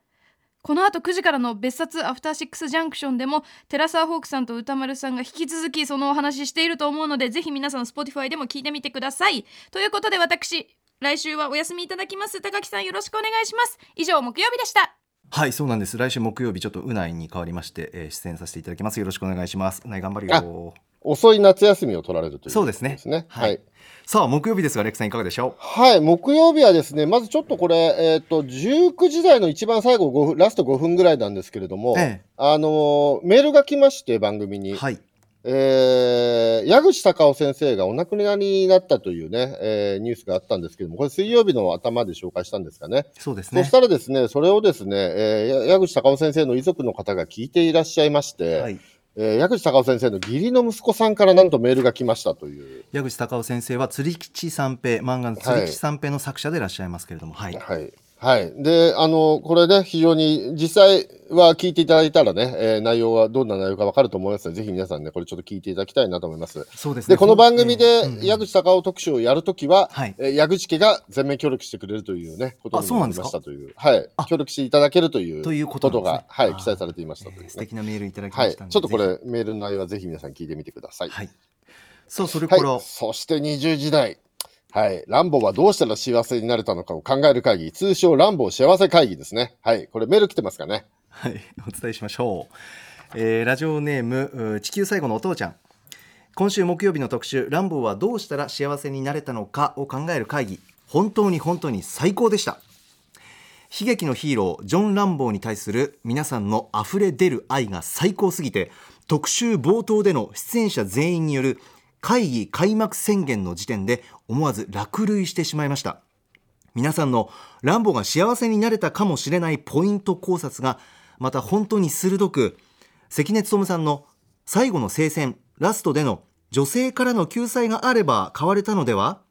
Speaker 6: この後9時からの別冊アフターシックスジャンクションでもテラサーホークさんと歌丸さんが引き続きそのお話ししていると思うのでぜひ皆さん Spotify でも聞いてみてください。ということで私来週はお休みいただきます。高木さんよろしくお願いします。以上木曜日でした。
Speaker 2: はいそうなんです。来週木曜日ちょっとうないに代わりまして、えー、出演させていただきます。よろしくお願いします。うない頑張るよ。
Speaker 3: 遅い夏休みを取られるという、ね、
Speaker 2: そうですね。
Speaker 3: はい、はい
Speaker 2: さあ木曜日ですがレクさんいかがでしょう？
Speaker 3: はい木曜日はですねまずちょっとこれえっ、ー、と19時台の一番最後5分ラスト5分ぐらいなんですけれども、ええ、あのメールが来まして番組に、はい、えー、矢口隆夫先生がお亡くなりになったというね、えー、ニュースがあったんですけども、これ水曜日の頭で紹介したんですかね。
Speaker 2: そうですね。
Speaker 3: そしたらですね、それをですね、えー、矢口隆夫先生の遺族の方が聞いていらっしゃいまして、はいえー、矢口隆夫先生の義理の息子さんからなんとメールが来ましたという
Speaker 2: 矢口隆夫先生は釣り吉三平漫画の釣り吉三平の作者でいらっしゃいますけれどもはい、
Speaker 3: はい、はい。で、あの、これね、非常に、実際は聞いていただいたらね、えー、内容はどんな内容かわかると思いますので、ぜひ皆さんね、これちょっと聞いていただきたいなと思います。
Speaker 2: そうですね。
Speaker 3: で、この番組で、矢口隆夫特集をやるときは、はい、えー、矢口家が全面協力してくれるというね、ことになりましたという。はい。協力していただけるという、ということが、はい、記載されていましたという、
Speaker 2: ね、素敵なメールいただきました、
Speaker 3: はい。ちょっとこれ、メールの内容はぜひ皆さん聞いてみてください。
Speaker 2: はい。さあ、それから、はい、
Speaker 3: そして20時代。はい。ランボーはどうしたら幸せになれたのかを考える会議、通称ランボー幸せ会議ですね。はい。これメール来てますかね？
Speaker 2: はい。お伝えしましょう。えー、ラジオネーム、地球最後のお父ちゃん。今週木曜日の特集、ランボーはどうしたら幸せになれたのかを考える会議。本当に本当に最高でした。悲劇のヒーロー、ジョン・ランボーに対する皆さんの溢れ出る愛が最高すぎて、特集冒頭での出演者全員による会議開幕宣言の時点で思わず落涙してしまいました。皆さんのランボが幸せになれたかもしれないポイント考察がまた本当に鋭く関根勤さんの最後の聖戦ラストでの女性からの救済があれば変われたのでは？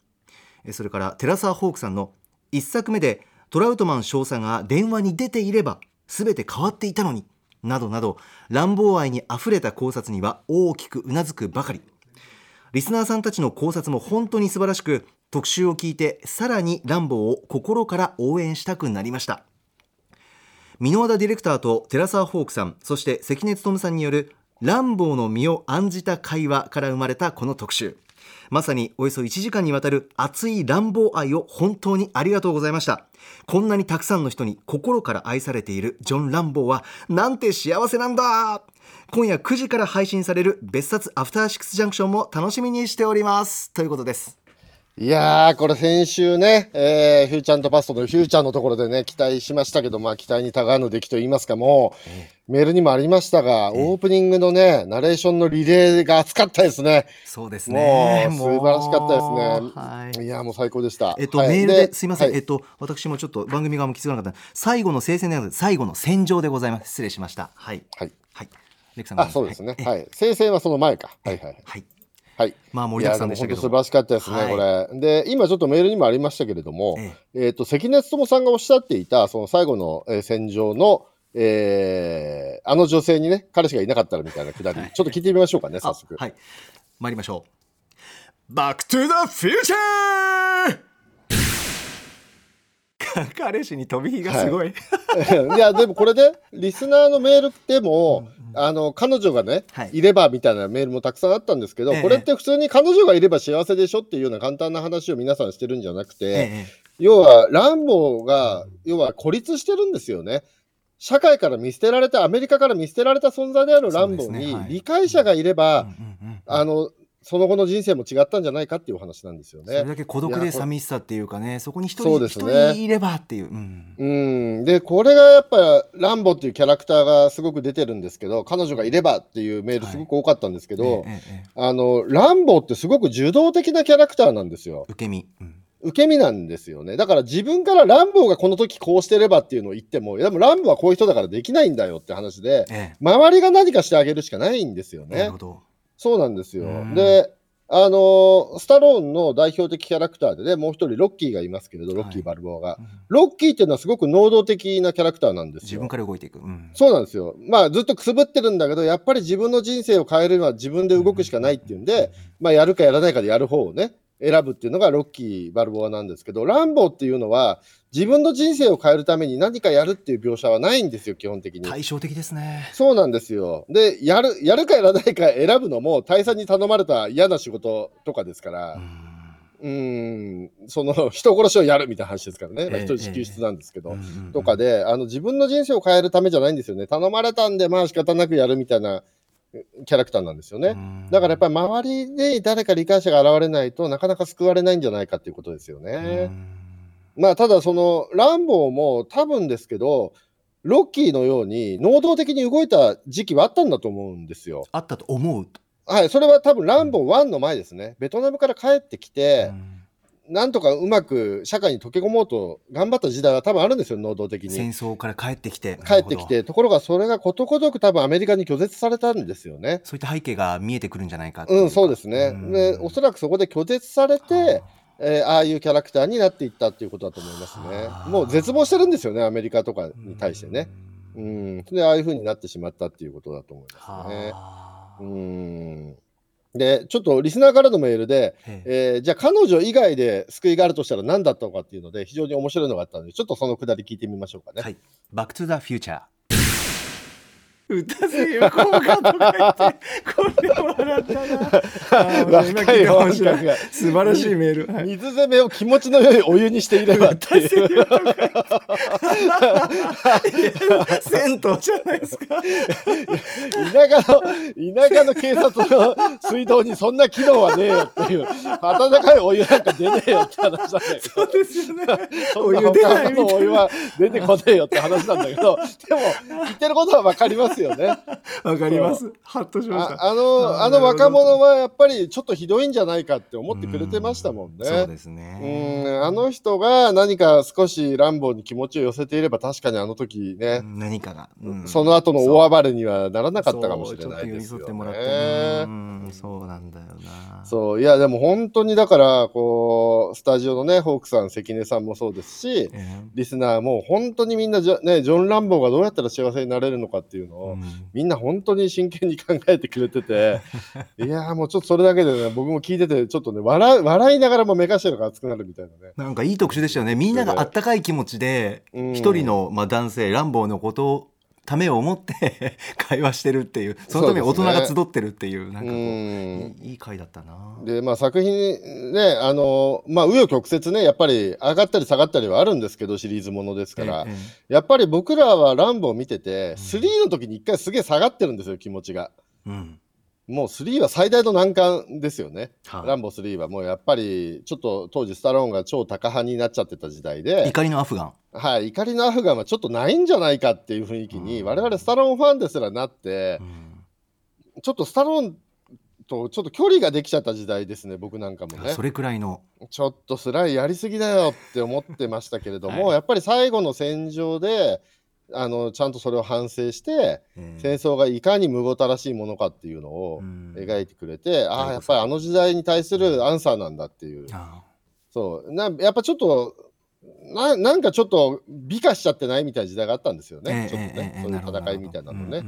Speaker 2: それからテラサー・ホークさんの1作目でトラウトマン少佐が電話に出ていれば全て変わっていたのになどなど乱暴愛にあふれた考察には大きくうなずくばかり。リスナーさんたちの考察も本当に素晴らしく特集を聞いてさらにランボーを心から応援したくなりました。箕輪田ディレクターと寺澤・ホークさんそして関根勤さんによる乱暴の身を案じた会話から生まれたこの特集。まさにおよそ1時間にわたる熱い乱暴愛を本当にありがとうございました。こんなにたくさんの人に心から愛されているジョン・ランボーはなんて幸せなんだ。今夜9時から配信される別冊アフターシックスジャンクションも楽しみにしております。ということです。
Speaker 3: いやー、これ先週ね、えー、フューチャーパストのフューチャーのところでね、期待しましたけど、まあ期待にたがわぬ出来と言いますかも、うメールにもありましたが、オープニングのね、ナレーションのリレーが熱かったですね。
Speaker 2: そうですね。
Speaker 3: もう素晴らしかったですね。はい、いやもう最高でした。
Speaker 2: えっと、はい、メールですいません、はい、えっと、私もちょっと番組側も気づかなかった。最後の聖戦ではなく最後の戦場でございます。失礼しました。はい。
Speaker 3: はい。
Speaker 2: はい。
Speaker 3: レクさんあ、そうですね。はい。聖戦はその前か。はいはい。
Speaker 2: はい。
Speaker 3: はい。
Speaker 2: まあ盛りだくさんでしたけど。
Speaker 3: 素晴らしかったですね、はい、これ。で、今ちょっとメールにもありましたけれども、えっ、えー、と、関根勤さんがおっしゃっていた、その最後の、えー、戦場の、えー、あの女性にね、彼氏がいなかったらみたいなくだり、はい、ちょっと聞いてみましょうかね、早速。
Speaker 2: はい。参りましょう。バックトゥザフューチャー彼氏に飛び火がすごい、
Speaker 3: はい、いやでもこれでリスナーのメールでも、うん、あの彼女がね、はい、いればみたいなメールもたくさんあったんですけど、ええ、これって普通に彼女がいれば幸せでしょっていうような簡単な話を皆さんしてるんじゃなくて、え要は乱暴が、要は孤立してるんですよね。社会から見捨てられた、アメリカから見捨てられた存在である乱暴に
Speaker 2: そうですね。はい。
Speaker 3: 理解者がいれば、あの、その後の人生も違ったんじゃないかっていうお話なんですよね。
Speaker 2: それだけ孤独で寂しさっていうかねそこに一
Speaker 3: そ
Speaker 2: 人
Speaker 3: ね。
Speaker 2: 一人いればっていう、うん。
Speaker 3: うん、で、これがやっぱ、ランボっていうキャラクターがすごく出てるんですけど、彼女がいればっていうメールすごく多かったんですけど、
Speaker 2: ええええ
Speaker 3: あの、ランボってすごく受動的なキャラクターなんですよ。
Speaker 2: 受け身、うん。
Speaker 3: 受け身なんですよね。だから自分からランボーがこの時こうしてればっていうのを言っても、でもランボーはこういう人だからできないんだよって話で、
Speaker 2: え
Speaker 3: 周りが何かしてあげるしかないんですよね。
Speaker 2: えなるほ。ど
Speaker 3: そうなんですよ
Speaker 2: うん。
Speaker 3: で、あのースタローンの代表的キャラクターでね、もう一人ロッキーがいますけれど、ロッキー・バルボアが。
Speaker 2: うん
Speaker 3: ロッキーっていうのはすごく能動的なキャラクターなんですよ
Speaker 2: 自分。から動いていく、うん
Speaker 3: そうなんですよ。まあずっとくすぶってるんだけど、やっぱり自分の人生を変えるのは自分で動くしかないっていうんで、まあやるかやらないかでやる方をね、選ぶっていうのがロッキー・バルボアなんですけど、ランボーっていうのは自分の人生を変えるために何かやるっていう描写はないんですよ、基本的に。
Speaker 2: 対照的ですね
Speaker 3: そうなんですよ。で、やる、やるかやらないか選ぶのも大佐に頼まれた嫌な仕事とかですから、うーん、その人殺しをやるみたいな話ですからね、まあ
Speaker 2: ええ
Speaker 3: 人質救出なんですけど。
Speaker 2: うん
Speaker 3: とかで、あの自分の人生を変えるためじゃないんですよね。頼まれたんで、まあ仕方なくやるみたいなえキャラクターなんですよね。だからやっぱり周りで誰か理解者が現れないとなかなか救われないんじゃないかっていうことですよね。まあただそのランボーも多分ですけど、ロッキーのように能動的に動いた時期はあったんだと思うんですよ。
Speaker 2: あったと思うと、
Speaker 3: はい、それは多分ランボー1の前ですね。ベトナムから帰ってきて、
Speaker 2: うん
Speaker 3: なんとかうまく社会に溶け込もうと頑張った時代は多分あるんですよ、能動的に。
Speaker 2: 戦争から帰ってきて
Speaker 3: 帰ってきて、ところがそれがことごとく多分アメリカに拒絶されたんですよね。
Speaker 2: そういった背景が見えてくるんじゃないかってい
Speaker 3: うん、そうですね。
Speaker 2: ん
Speaker 3: で、おそらくそこで拒絶されて、
Speaker 2: は
Speaker 3: えーああいうキャラクターになっていったっていうことだと思いますね
Speaker 2: は。あ
Speaker 3: もう絶望してるんですよね、アメリカとか
Speaker 2: あ
Speaker 3: に対してね。
Speaker 2: う
Speaker 3: うんん。で、ああいう風になってしまったっていうことだと思いますね。
Speaker 2: はあ
Speaker 3: うん。で、ちょっとリスナーからのメールで、
Speaker 2: へえ
Speaker 3: えーじゃあ彼女以外で救いがあるとしたら何だったのかっていうので、非常に面白いのがあったので、ちょっとそのくだり聞いてみましょうかね。
Speaker 2: はい。バックトゥザフューチャー。歌せよ効果とか言って、これ笑ったな。
Speaker 3: 若い
Speaker 2: 素晴らしいメール。はい
Speaker 3: 水攻めを気持ちの良いお湯にしていればっていう。
Speaker 2: 銭湯じゃないですか。
Speaker 3: 田舎の、田舎の警察の水道にそんな機能はねえよっていう、温かいお湯なんか出ねえよって話なんだけど。
Speaker 2: そうですよね。お湯出ない
Speaker 3: 他のお湯は出てこねえよって話なんだけど、でも、言ってることはわかりますよね。
Speaker 2: わかります。ハッとしました。
Speaker 3: ああの、
Speaker 2: あ
Speaker 3: の若者はやっぱりちょっとひどいんじゃないかって思ってくれてましたもんね。
Speaker 2: そうです
Speaker 3: う
Speaker 2: ね。
Speaker 3: ん、あの人が何か少し乱暴に気持ちを寄せていれば確かにあの時ね、
Speaker 2: 何かが。うん
Speaker 3: その後の大暴れにはならなかったかもしれないですよ
Speaker 2: そうちょっと寄り添ってもらって。
Speaker 3: ね。
Speaker 2: うんそうなんだよな。
Speaker 3: そういやでも本当にだからこうスタジオのねホークさん関根さんもそうですし
Speaker 2: え
Speaker 3: リスナーも本当にみんなじゃ、ね、ジョン・ランボーがどうやったら幸せになれるのかっていうのを、
Speaker 2: えうん
Speaker 3: みんな本当に真剣に考えてくれてて いやーもうちょっとそれだけでね僕も聞いててちょっとね笑い笑いながらも目頭が熱くなるみたいなね。
Speaker 2: なんかいい特集でしたよね。みんながあったかい気持ちで、
Speaker 3: うん
Speaker 2: 一人の、まあ、男性、ランボーのことを、ためを思って 会話してるっていう、そのために大人が集ってるっていう、なんかこう、
Speaker 3: うん
Speaker 2: いい回だったな。
Speaker 3: でまあ、作品ね、あのまあ、紆余曲折ね、やっぱり上がったり下がったりはあるんですけど、シリーズものですから、
Speaker 2: え
Speaker 3: やっぱり僕らはランボーを見てて、3の時に一回すげえ下がってるんですよ、気持ちが。
Speaker 2: えうん。
Speaker 3: もう3は最大の難関ですよね。
Speaker 2: はい
Speaker 3: ランボー3はもうやっぱり、ちょっと当時、スタローンが超高派になっちゃってた時代で、
Speaker 2: 怒りのアフガン。
Speaker 3: はい、怒りのアフガンはちょっとないんじゃないかっていう雰囲気に、
Speaker 2: うん
Speaker 3: 我々スタローンファンですらなって
Speaker 2: う、ん
Speaker 3: ちょっとスタローンとちょっと距離ができちゃった時代ですね、僕なんかもね
Speaker 2: そ。れくらいの。
Speaker 3: ちょっとスライやりすぎだよって思ってましたけれども、
Speaker 2: はい
Speaker 3: やっぱり最後の戦場であのちゃんとそれを反省して、
Speaker 2: ええ
Speaker 3: 戦争がいかにむごたらしいものかっていうのを
Speaker 2: うん
Speaker 3: 描いてくれて、ああ
Speaker 2: はい
Speaker 3: やっぱりあの時代に対するアンサーなんだっていう、
Speaker 2: あ
Speaker 3: そうなやっぱちょっとななんかちょっと美化しちゃってないみたいな時代があったんですよね、ちょっとね、そういう戦いみたいなのね。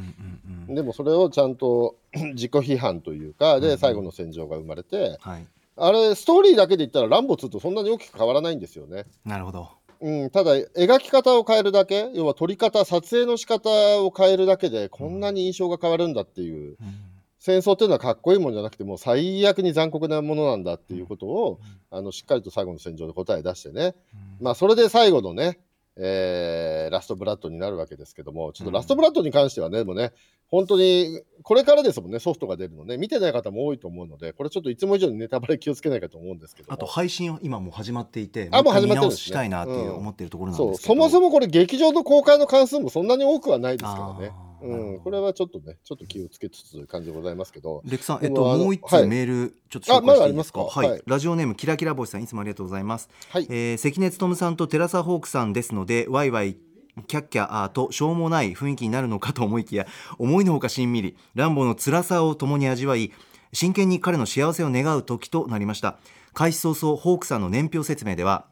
Speaker 2: ね。
Speaker 3: でもそれをちゃんと自己批判というか
Speaker 2: うんうん
Speaker 3: で最後の戦場が生まれて、
Speaker 2: はい。
Speaker 3: あれストーリーだけで言ったら「ランボ2」とそんなに大きく変わらないんですよね。
Speaker 2: なるほど。
Speaker 3: うん、ただ描き方を変えるだけ要は撮り方撮影の仕方を変えるだけでこんなに印象が変わるんだっていう、戦争っていうのはかっこいいもんじゃなくてもう最悪に残酷なものなんだっていうことを、あのしっかりと最後の戦場で答え出してね、まあ、それで最後のね、えーラストブラッドになるわけですけども、ちょっとラストブラッドに関してはね、でもね、本当にこれからですもんね、ソフトが出るのね、見てない方も多いと思うので、これちょっといつも以上にネタバレ気をつけないかと思うんですけども。
Speaker 2: あと配信は今もう始まっていて、
Speaker 3: あもう始まってる
Speaker 2: したいなって思っているところなん
Speaker 3: そう
Speaker 2: ですけど、
Speaker 3: そもそもこれ、劇場の公開の関数もそんなに多くはないですからね。うん、これはちょっとね、ちょっと気をつけつつという感じでございますけど、
Speaker 2: レクさん、えっと、
Speaker 3: でも
Speaker 2: う一
Speaker 3: はい。
Speaker 2: 通メール、ちょっと紹
Speaker 3: あまだあり
Speaker 2: 介していいでか？
Speaker 3: ますすか？
Speaker 2: はい、
Speaker 3: はい。
Speaker 2: ラジオネームキラキラ星さん、いつもありがとうございます。
Speaker 3: はい、
Speaker 2: えー関根勤さんとテラサホークさんですので、ワイワイ。キャッキャーとしょうもない雰囲気になるのかと思いきや 思いのほかしんみり乱暴の辛さを共に味わい真剣に彼の幸せを願う時となりました。開始早々ホークさんの年表説明では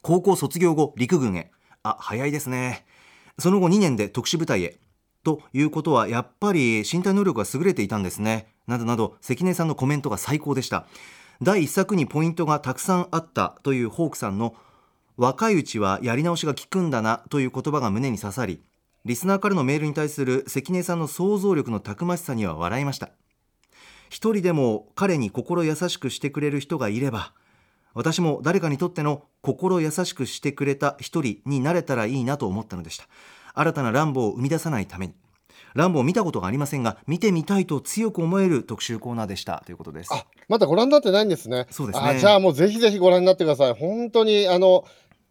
Speaker 2: 高校卒業後陸軍へ。あ早いですね。その後2年で特殊部隊へということはやっぱり身体能力が優れていたんですね。などなど関根さんのコメントが最高でした。第1作にポイントがたくさんあったというホークさんの若いうちはやり直しが効くんだなという言葉が胸に刺さりリスナーからのメールに対する関根さんの想像力のたくましさには笑いました。一人でも彼に心優しくしてくれる人がいれば私も誰かにとっての心優しくしてくれた一人になれたらいいなと思ったのでした。新たな乱暴を生み出さないために。乱暴を見たことがありませんが見てみたいと強く思える特集コーナーでした。ということです。
Speaker 3: あまだご覧になってないんですね。
Speaker 2: そうですね。
Speaker 3: あじゃあもうぜひぜひご覧になってください。本当にあの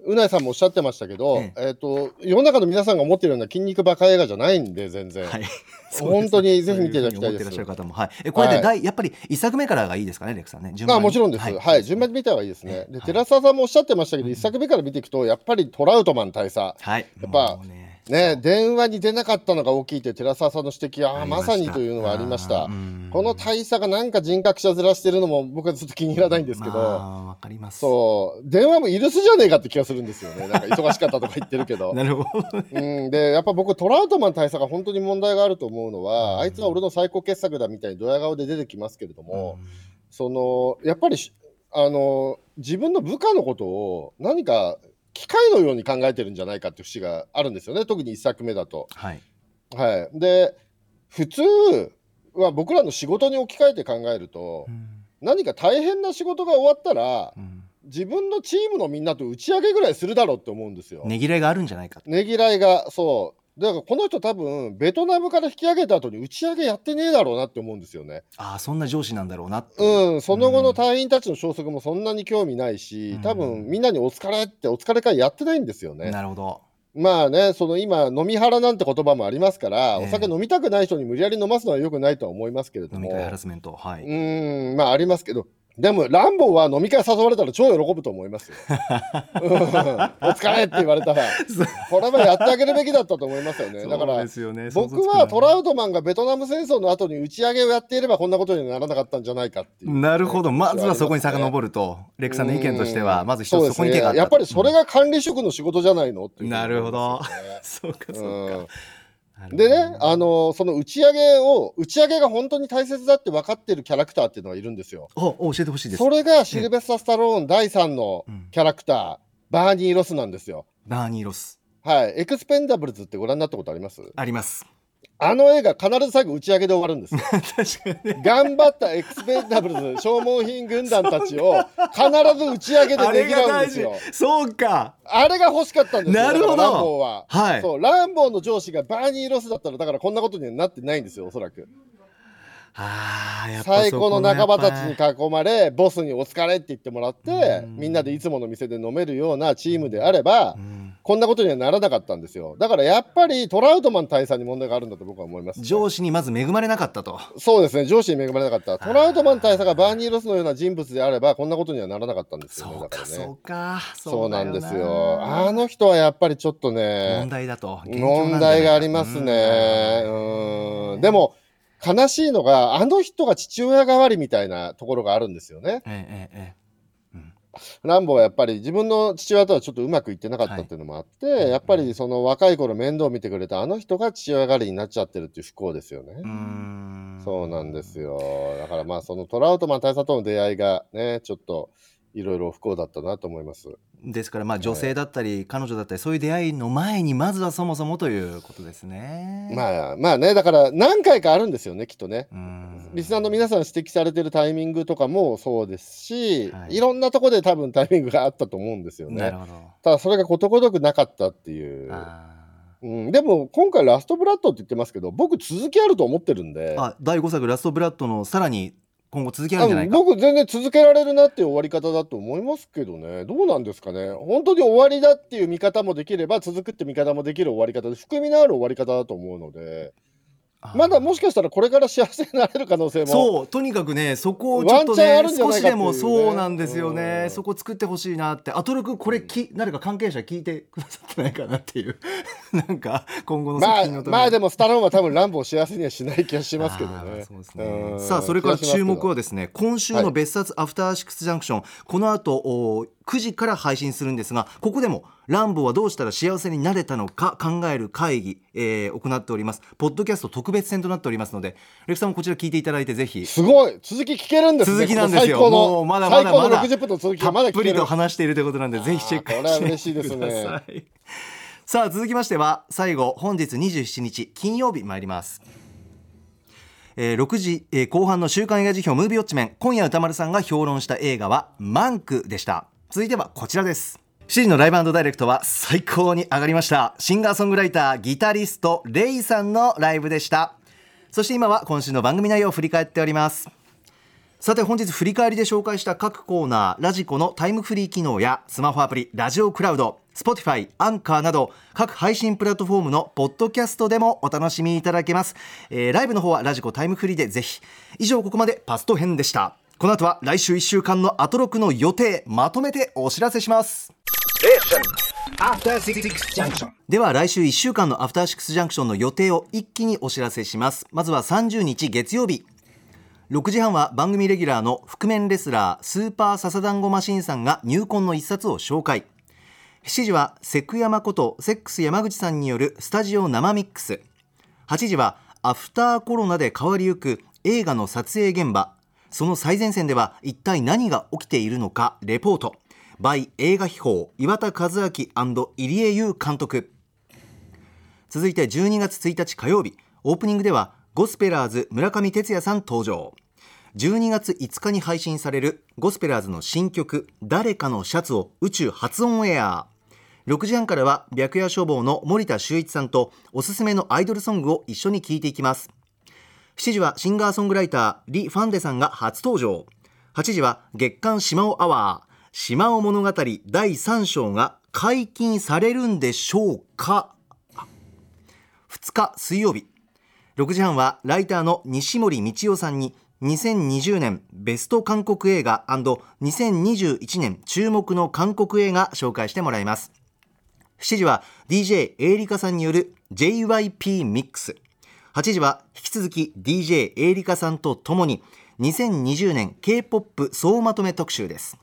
Speaker 3: うないさんもおっしゃってましたけど、
Speaker 2: え
Speaker 3: え。っ、と世の中の皆さんが思ってるような筋肉バカ映画じゃないんで全然。
Speaker 2: はい、
Speaker 3: 本当にぜひ見ていただきたいです。
Speaker 2: そううふう方も、はい、えこれで第、やっぱり一作目からがいいですかね、レクさんね。
Speaker 3: あもちろんです。はい、順番に見た方がいいですね。で、寺澤さんもおっしゃってましたけど、一作目から見ていくと、やっぱりトラウトマン大佐。
Speaker 2: はい、
Speaker 3: やっぱ
Speaker 2: ね
Speaker 3: ね、電話に出なかったのが大きいって寺澤さんの指摘は、
Speaker 2: ま
Speaker 3: さにというのはありました。この大佐がなんか人格者ずらしてるのも僕はずっと気に入らないんですけど、
Speaker 2: まあわかります。
Speaker 3: そう、電話もイルスじゃねえかって気がするんですよね。なんか忙しかったとか言ってるけど。
Speaker 2: なるほど。
Speaker 3: うん、で、やっぱ僕、トラウトマン大佐が本当に問題があると思うのは、あいつは俺の最高傑作だみたいにドヤ顔で出てきますけれども、そのやっぱりしあの自分の部下のことを何か機械のように考えてるんじゃないかっていう節があるんですよね、特に1作目だと。
Speaker 2: はい。
Speaker 3: はい、で、普通は僕らの仕事に置き換えて考えると、何か大変な仕事が終わったら、
Speaker 2: うん
Speaker 3: 自分のチームのみんなと打ち上げぐらいするだろうって思うんですよ。
Speaker 2: ねぎらいがあるんじゃないか。
Speaker 3: ねぎらいが、そう。だからこの人多分、ベトナムから引き上げた後に打ち上げやってねえだろうなって思うんですよね。
Speaker 2: ああ、そんな上司なんだろうな。
Speaker 3: うん、その後の隊員たちの消息もそんなに興味ないし、多分みんなにお疲れってお疲れ会やってないんですよね。
Speaker 2: なるほど。
Speaker 3: まあね、その今、飲み腹なんて言葉もありますから、
Speaker 2: ええ
Speaker 3: お酒飲みたくない人に無理やり飲ますのは良くないとは思いますけれども、
Speaker 2: 飲み会ハラスメント。はい。
Speaker 3: うん、まあありますけど、でも、ランボーは飲み会誘われたら超喜ぶと思いますよ。うんお疲れって言われたら、これはやってあげるべきだったと思いますよね。だから、
Speaker 2: ね
Speaker 3: 僕はトラウトマンがベトナム戦争の後に打ち上げをやっていればこんなことにはならなかったんじゃないかっていう。
Speaker 2: なるほど。まずはそこに遡
Speaker 3: る。
Speaker 2: ると、レックさんの意見としては、
Speaker 3: うん
Speaker 2: まず一つそこに手があった
Speaker 3: ねやっぱりそれが管理職の仕事じゃないのっていう
Speaker 2: なるほど
Speaker 3: そう
Speaker 2: そうか、そうか。
Speaker 3: うんでね、あのその打ち上げを打ち上げが本当に大切だって分かってるキャラクターっていうのがいるんですよ。
Speaker 2: おお教えてほしいです。
Speaker 3: それがシルベスター・スタローン第3の
Speaker 2: うん
Speaker 3: キャラクター、バーニー・ロスなんですよ。
Speaker 2: バーニーロス。
Speaker 3: はい、エクスペンダブルズってご覧になったことあります？
Speaker 2: あります。
Speaker 3: あの映画必ず最後打ち上げで終わるんですよ。
Speaker 2: 確かにね。
Speaker 3: 頑張ったエクスペンダブルズ消耗品軍団たちを必ず打ち上げでねぎらうんですよ。
Speaker 2: そうか。
Speaker 3: あれが欲しかったんですよ。
Speaker 2: なるほど
Speaker 3: ランボーは。
Speaker 2: はい
Speaker 3: そう、ランボーの上司がバーニー・ロスだったら、だからこんなことにはなってないんですよ、おそらく。
Speaker 2: ああ、やっぱ
Speaker 3: 最高の仲間たちに
Speaker 2: か。
Speaker 3: 囲まれ、ボスにお疲れって言ってもらって、
Speaker 2: うん
Speaker 3: みんなでいつもの店で飲めるようなチームであれば、
Speaker 2: うん
Speaker 3: こんなことにはならなかったんですよ。だからやっぱりトラウトマン大佐に問題があるんだと僕は思います、
Speaker 2: 上司にまず恵まれなかったと。
Speaker 3: そうですね、上司に恵まれなかった。トラウトマン大佐がバーニー・ロスのような人物であれば、こんなことにはならなかったんですよね。
Speaker 2: そうか、
Speaker 3: ね
Speaker 2: そうか。
Speaker 3: そう
Speaker 2: だ
Speaker 3: なんですよ。あの人はやっぱりちょっと
Speaker 2: 問
Speaker 3: ね、
Speaker 2: 題だと。
Speaker 3: 問題がありますね。うん。でも、悲しいのが、あの人が父親代わりみたいなところがあるんですよね。
Speaker 2: ええええ
Speaker 3: ランボーはやっぱり自分の父親とはちょっとうまくいってなかったっていうのもあって、やっぱりその若い頃面倒を見てくれたあの人が父親代わりになっちゃってるっていう不幸ですよね。
Speaker 2: ええ。う。
Speaker 3: そうなんですよ。だからまあそのトラウトマン大佐との出会いがね、ちょっといろいろ不幸だったなと思います。
Speaker 2: ですからまあ女性だったり彼女だったりそういう出会いの前にまずはそもそもということですね。
Speaker 3: まあまあね、だから何回かあるんですよね、きっとね。
Speaker 2: うん
Speaker 3: リスナーの皆さん指摘されてるタイミングとかもそうですし、
Speaker 2: はい
Speaker 3: い、ろんなとこで多分タイミングがあったと思うんですよね。
Speaker 2: なるほど。
Speaker 3: ただそれがことごとくなかったっていう。
Speaker 2: あ
Speaker 3: うん、でも今回ラストブラッドって言ってますけど、僕続きあると思ってるんで。
Speaker 2: ーあ第5作ラストブラッドのさらに今後続けられるんじゃないか。
Speaker 3: 僕全然続けられるなっていう終わり方だと思いますけどね。どうなんですかね。本当に終わりだっていう見方もできれば続くって見方もできる終わり方で含みのある終わり方だと思うので。まだもしかしたらこれから幸せになれる可能性も。
Speaker 2: そうとにかくねそこをちょっとね
Speaker 3: ね。
Speaker 2: 少しでもそうなんですよね、
Speaker 3: うん
Speaker 2: そこ作ってほしいなって。アトロクこれき誰か関係者聞いてくださってないかなっていう。なんか今後の作
Speaker 3: まあ
Speaker 2: 品のために。
Speaker 3: まあでもスタローンは多分ランボを幸せにはしない気がしますけどね。
Speaker 2: そうですね。
Speaker 3: うん。
Speaker 2: さあそれから注目はですね今週の別冊アフターシックスジャンクション、この後お9時から配信するんですがここでもランボーはどうしたら幸せになれたのか考える会議、えー行っております。ポッドキャスト特別編となっておりますのでレクさんもこちら聞いていただいてぜひ。
Speaker 3: すごい。続き聞けるんですね。
Speaker 2: 続きなんですよ。もうまだまだまだ
Speaker 3: 60分の続き
Speaker 2: たっぷりと話しているということなんでぜひチェック
Speaker 3: しいですね。
Speaker 2: してください。さあ続きましては最後本日27日金曜日参ります。えー6時、えー後半の週刊映画辞表ムービーウォッチメン今夜歌丸さんが評論した映画はマンクでした続いてはこちらです。7時のライブダイレクトは最高に上がりました。シンガーソングライターギタリストレイさんのライブでした。そして今は今週の番組内容を振り返っております。さて本日振り返りで紹介した各コーナーラジコのタイムフリー機能やスマホアプリラジオクラウド Spotify、アンカーなど各配信プラットフォームのポッドキャストでもお楽しみいただけます、えーライブの方はラジコタイムフリーでぜひ。以上ここまでパスト編でした。この後は来週1週間のアトロクの予定まとめてお知らせします.では来週1週間のアフターシックスジャンクションの予定を一気にお知らせします。まずは30日月曜日。6時半は番組レギュラーの覆面レスラースーパーササダンゴマシンさんが入魂の一冊を紹介。7時はセクヤマことセックス山口さんによるスタジオ生ミックス。8時はアフターコロナで変わりゆく映画の撮影現場その最前線では一体何が起きているのかレポート。by 映画秘宝岩田和明入江優監督。続いて12月1日火曜日オープニングではゴスペラーズ村上哲也さん登場。12月5日に配信されるゴスペラーズの新曲「誰かのシャツ」を宇宙初オンエア。6時半からは白夜消防の森田修一さんとおすすめのアイドルソングを一緒に聴いていきます。7時はシンガーソングライターリ・ファンデさんが初登場。8時は月刊島尾アワー島尾物語第3章が解禁されるんでしょうか？2日水曜日。6時半はライターの西森道夫さんに2020年ベスト韓国映画 &2021 年注目の韓国映画紹介してもらいます。7時は DJ エイリカさんによる JYP ミックス。8時は引き続き DJ エイリカさんとともに2020年 K-POP 総まとめ特集です。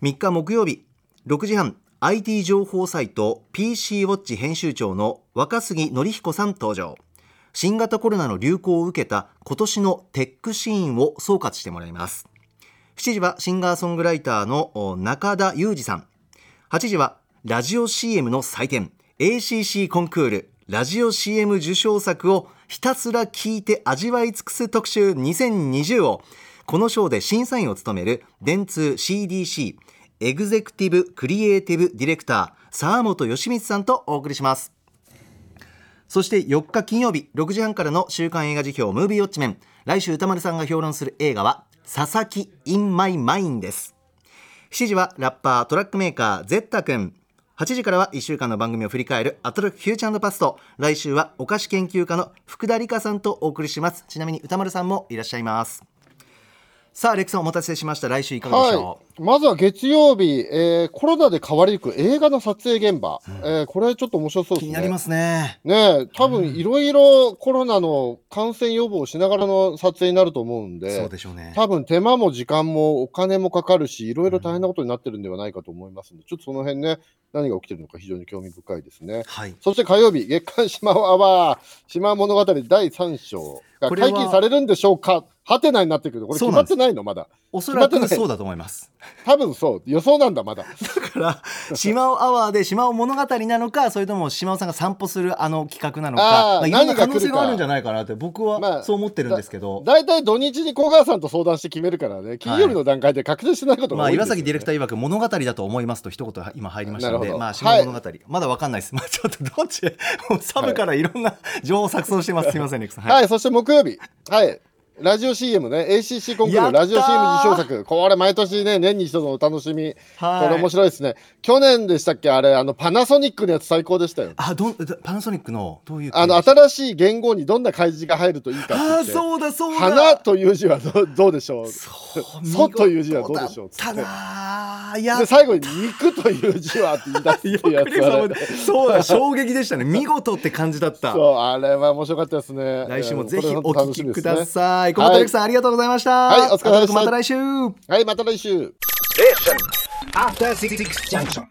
Speaker 2: 3日木曜日6時半 IT 情報サイト PC ウォッチ編集長の若杉則彦さん登場。新型コロナの流行を受けた今年のテックシーンを総括してもらいます。7時はシンガーソングライターの中田裕二さん。8時はラジオ CM の祭典 ACC コンクール。ラジオ CM 受賞作をひたすら聞いて味わい尽くす特集2020をこの賞で審査員を務める電通 CDC エグゼクティブクリエイティブディレクター沢本義光さんとお送りします。そして4日金曜日6時半からの週刊映画辞表ムービーウォッチメン。来週宇多丸さんが評論する映画は佐々木 in my mind です。7時はラッパートラックメーカーゼッタ君。8時からは1週間の番組を振り返るアトロックフューチャーパスト。来週はお菓子研究家の福田里香さんとお送りします。ちなみに宇多丸さんもいらっしゃいます。さあレクさんお待たせしました。来週いかがでしょう、
Speaker 3: はい、まずは月曜日、えーコロナで変わりゆく映画の撮影現場、えーこれちょっと面白そうですね。
Speaker 2: 気になりますね。
Speaker 3: ねえ多分いろいろコロナの感染予防をしながらの撮影になると思うんで、
Speaker 2: そうでしょうね。
Speaker 3: 多分手間も時間もお金もかかるし、いろいろ大変なことになってるんではないかと思いますので、ちょっとその辺ね、何が起きてるのか非常に興味深いですね。
Speaker 2: はい。
Speaker 3: そして火曜日、月刊島アワー、島物語第3章が解禁されるんでしょうか？ハテナになってくる。これ決まってないの？まだ。
Speaker 2: おそらくそうだと思います。
Speaker 3: 多分そう。予想なんだ、まだ。
Speaker 2: だから、島尾アワーで島尾物語なのか、それとも島尾さんが散歩するあの企画なのか、
Speaker 3: あー
Speaker 2: まあ、いろんな可能性があるんじゃないかなって、僕
Speaker 3: ま
Speaker 2: は
Speaker 3: あ
Speaker 2: そう思ってるんですけど。
Speaker 3: 大体土日に小川さんと相談して決めるからね、金曜日の段階で確定してないことが
Speaker 2: まあ、
Speaker 3: 多いんですよ、
Speaker 2: 岩崎ディレクター曰く物語だと思いますと一言今入りましたので、まあ、島尾物語、まだわかんないです。まあ、ちょっとどっち、もうサブからいろんな情報を錯綜してます。すみません、ネクさん。
Speaker 3: はい、そして木曜日。はい。ラジオ CM ね、ACC コンクールラジオ CM 受賞作。これ毎年ね、年に一度のお楽しみ。
Speaker 2: はい。
Speaker 3: これ面白いですね。去年でしたっけ？あれ、あの、パナソニックのやつ最高でしたよ。
Speaker 2: あどんパナソニックの？どういう
Speaker 3: あの、新しい言語にどんな漢字が入るといいかって。
Speaker 2: あ
Speaker 3: 言って。
Speaker 2: ーそうだそうだ。
Speaker 3: 花という字はどどうでしょう？
Speaker 2: そう
Speaker 3: そという字はどうでしょう
Speaker 2: たなー。いや。
Speaker 3: で最後に肉という字はって言い出すってやつ
Speaker 2: そうだ衝撃でしたね。見事って感じだった。
Speaker 3: そうあれは面白かったですね。
Speaker 2: 来週もぜひお聞きく
Speaker 3: 楽しみですね。
Speaker 2: ださい小畑さん、ありがとうございました
Speaker 3: はいお疲れ様でした
Speaker 2: また来週
Speaker 3: はいまた来週.
Speaker 7: After Six Junction.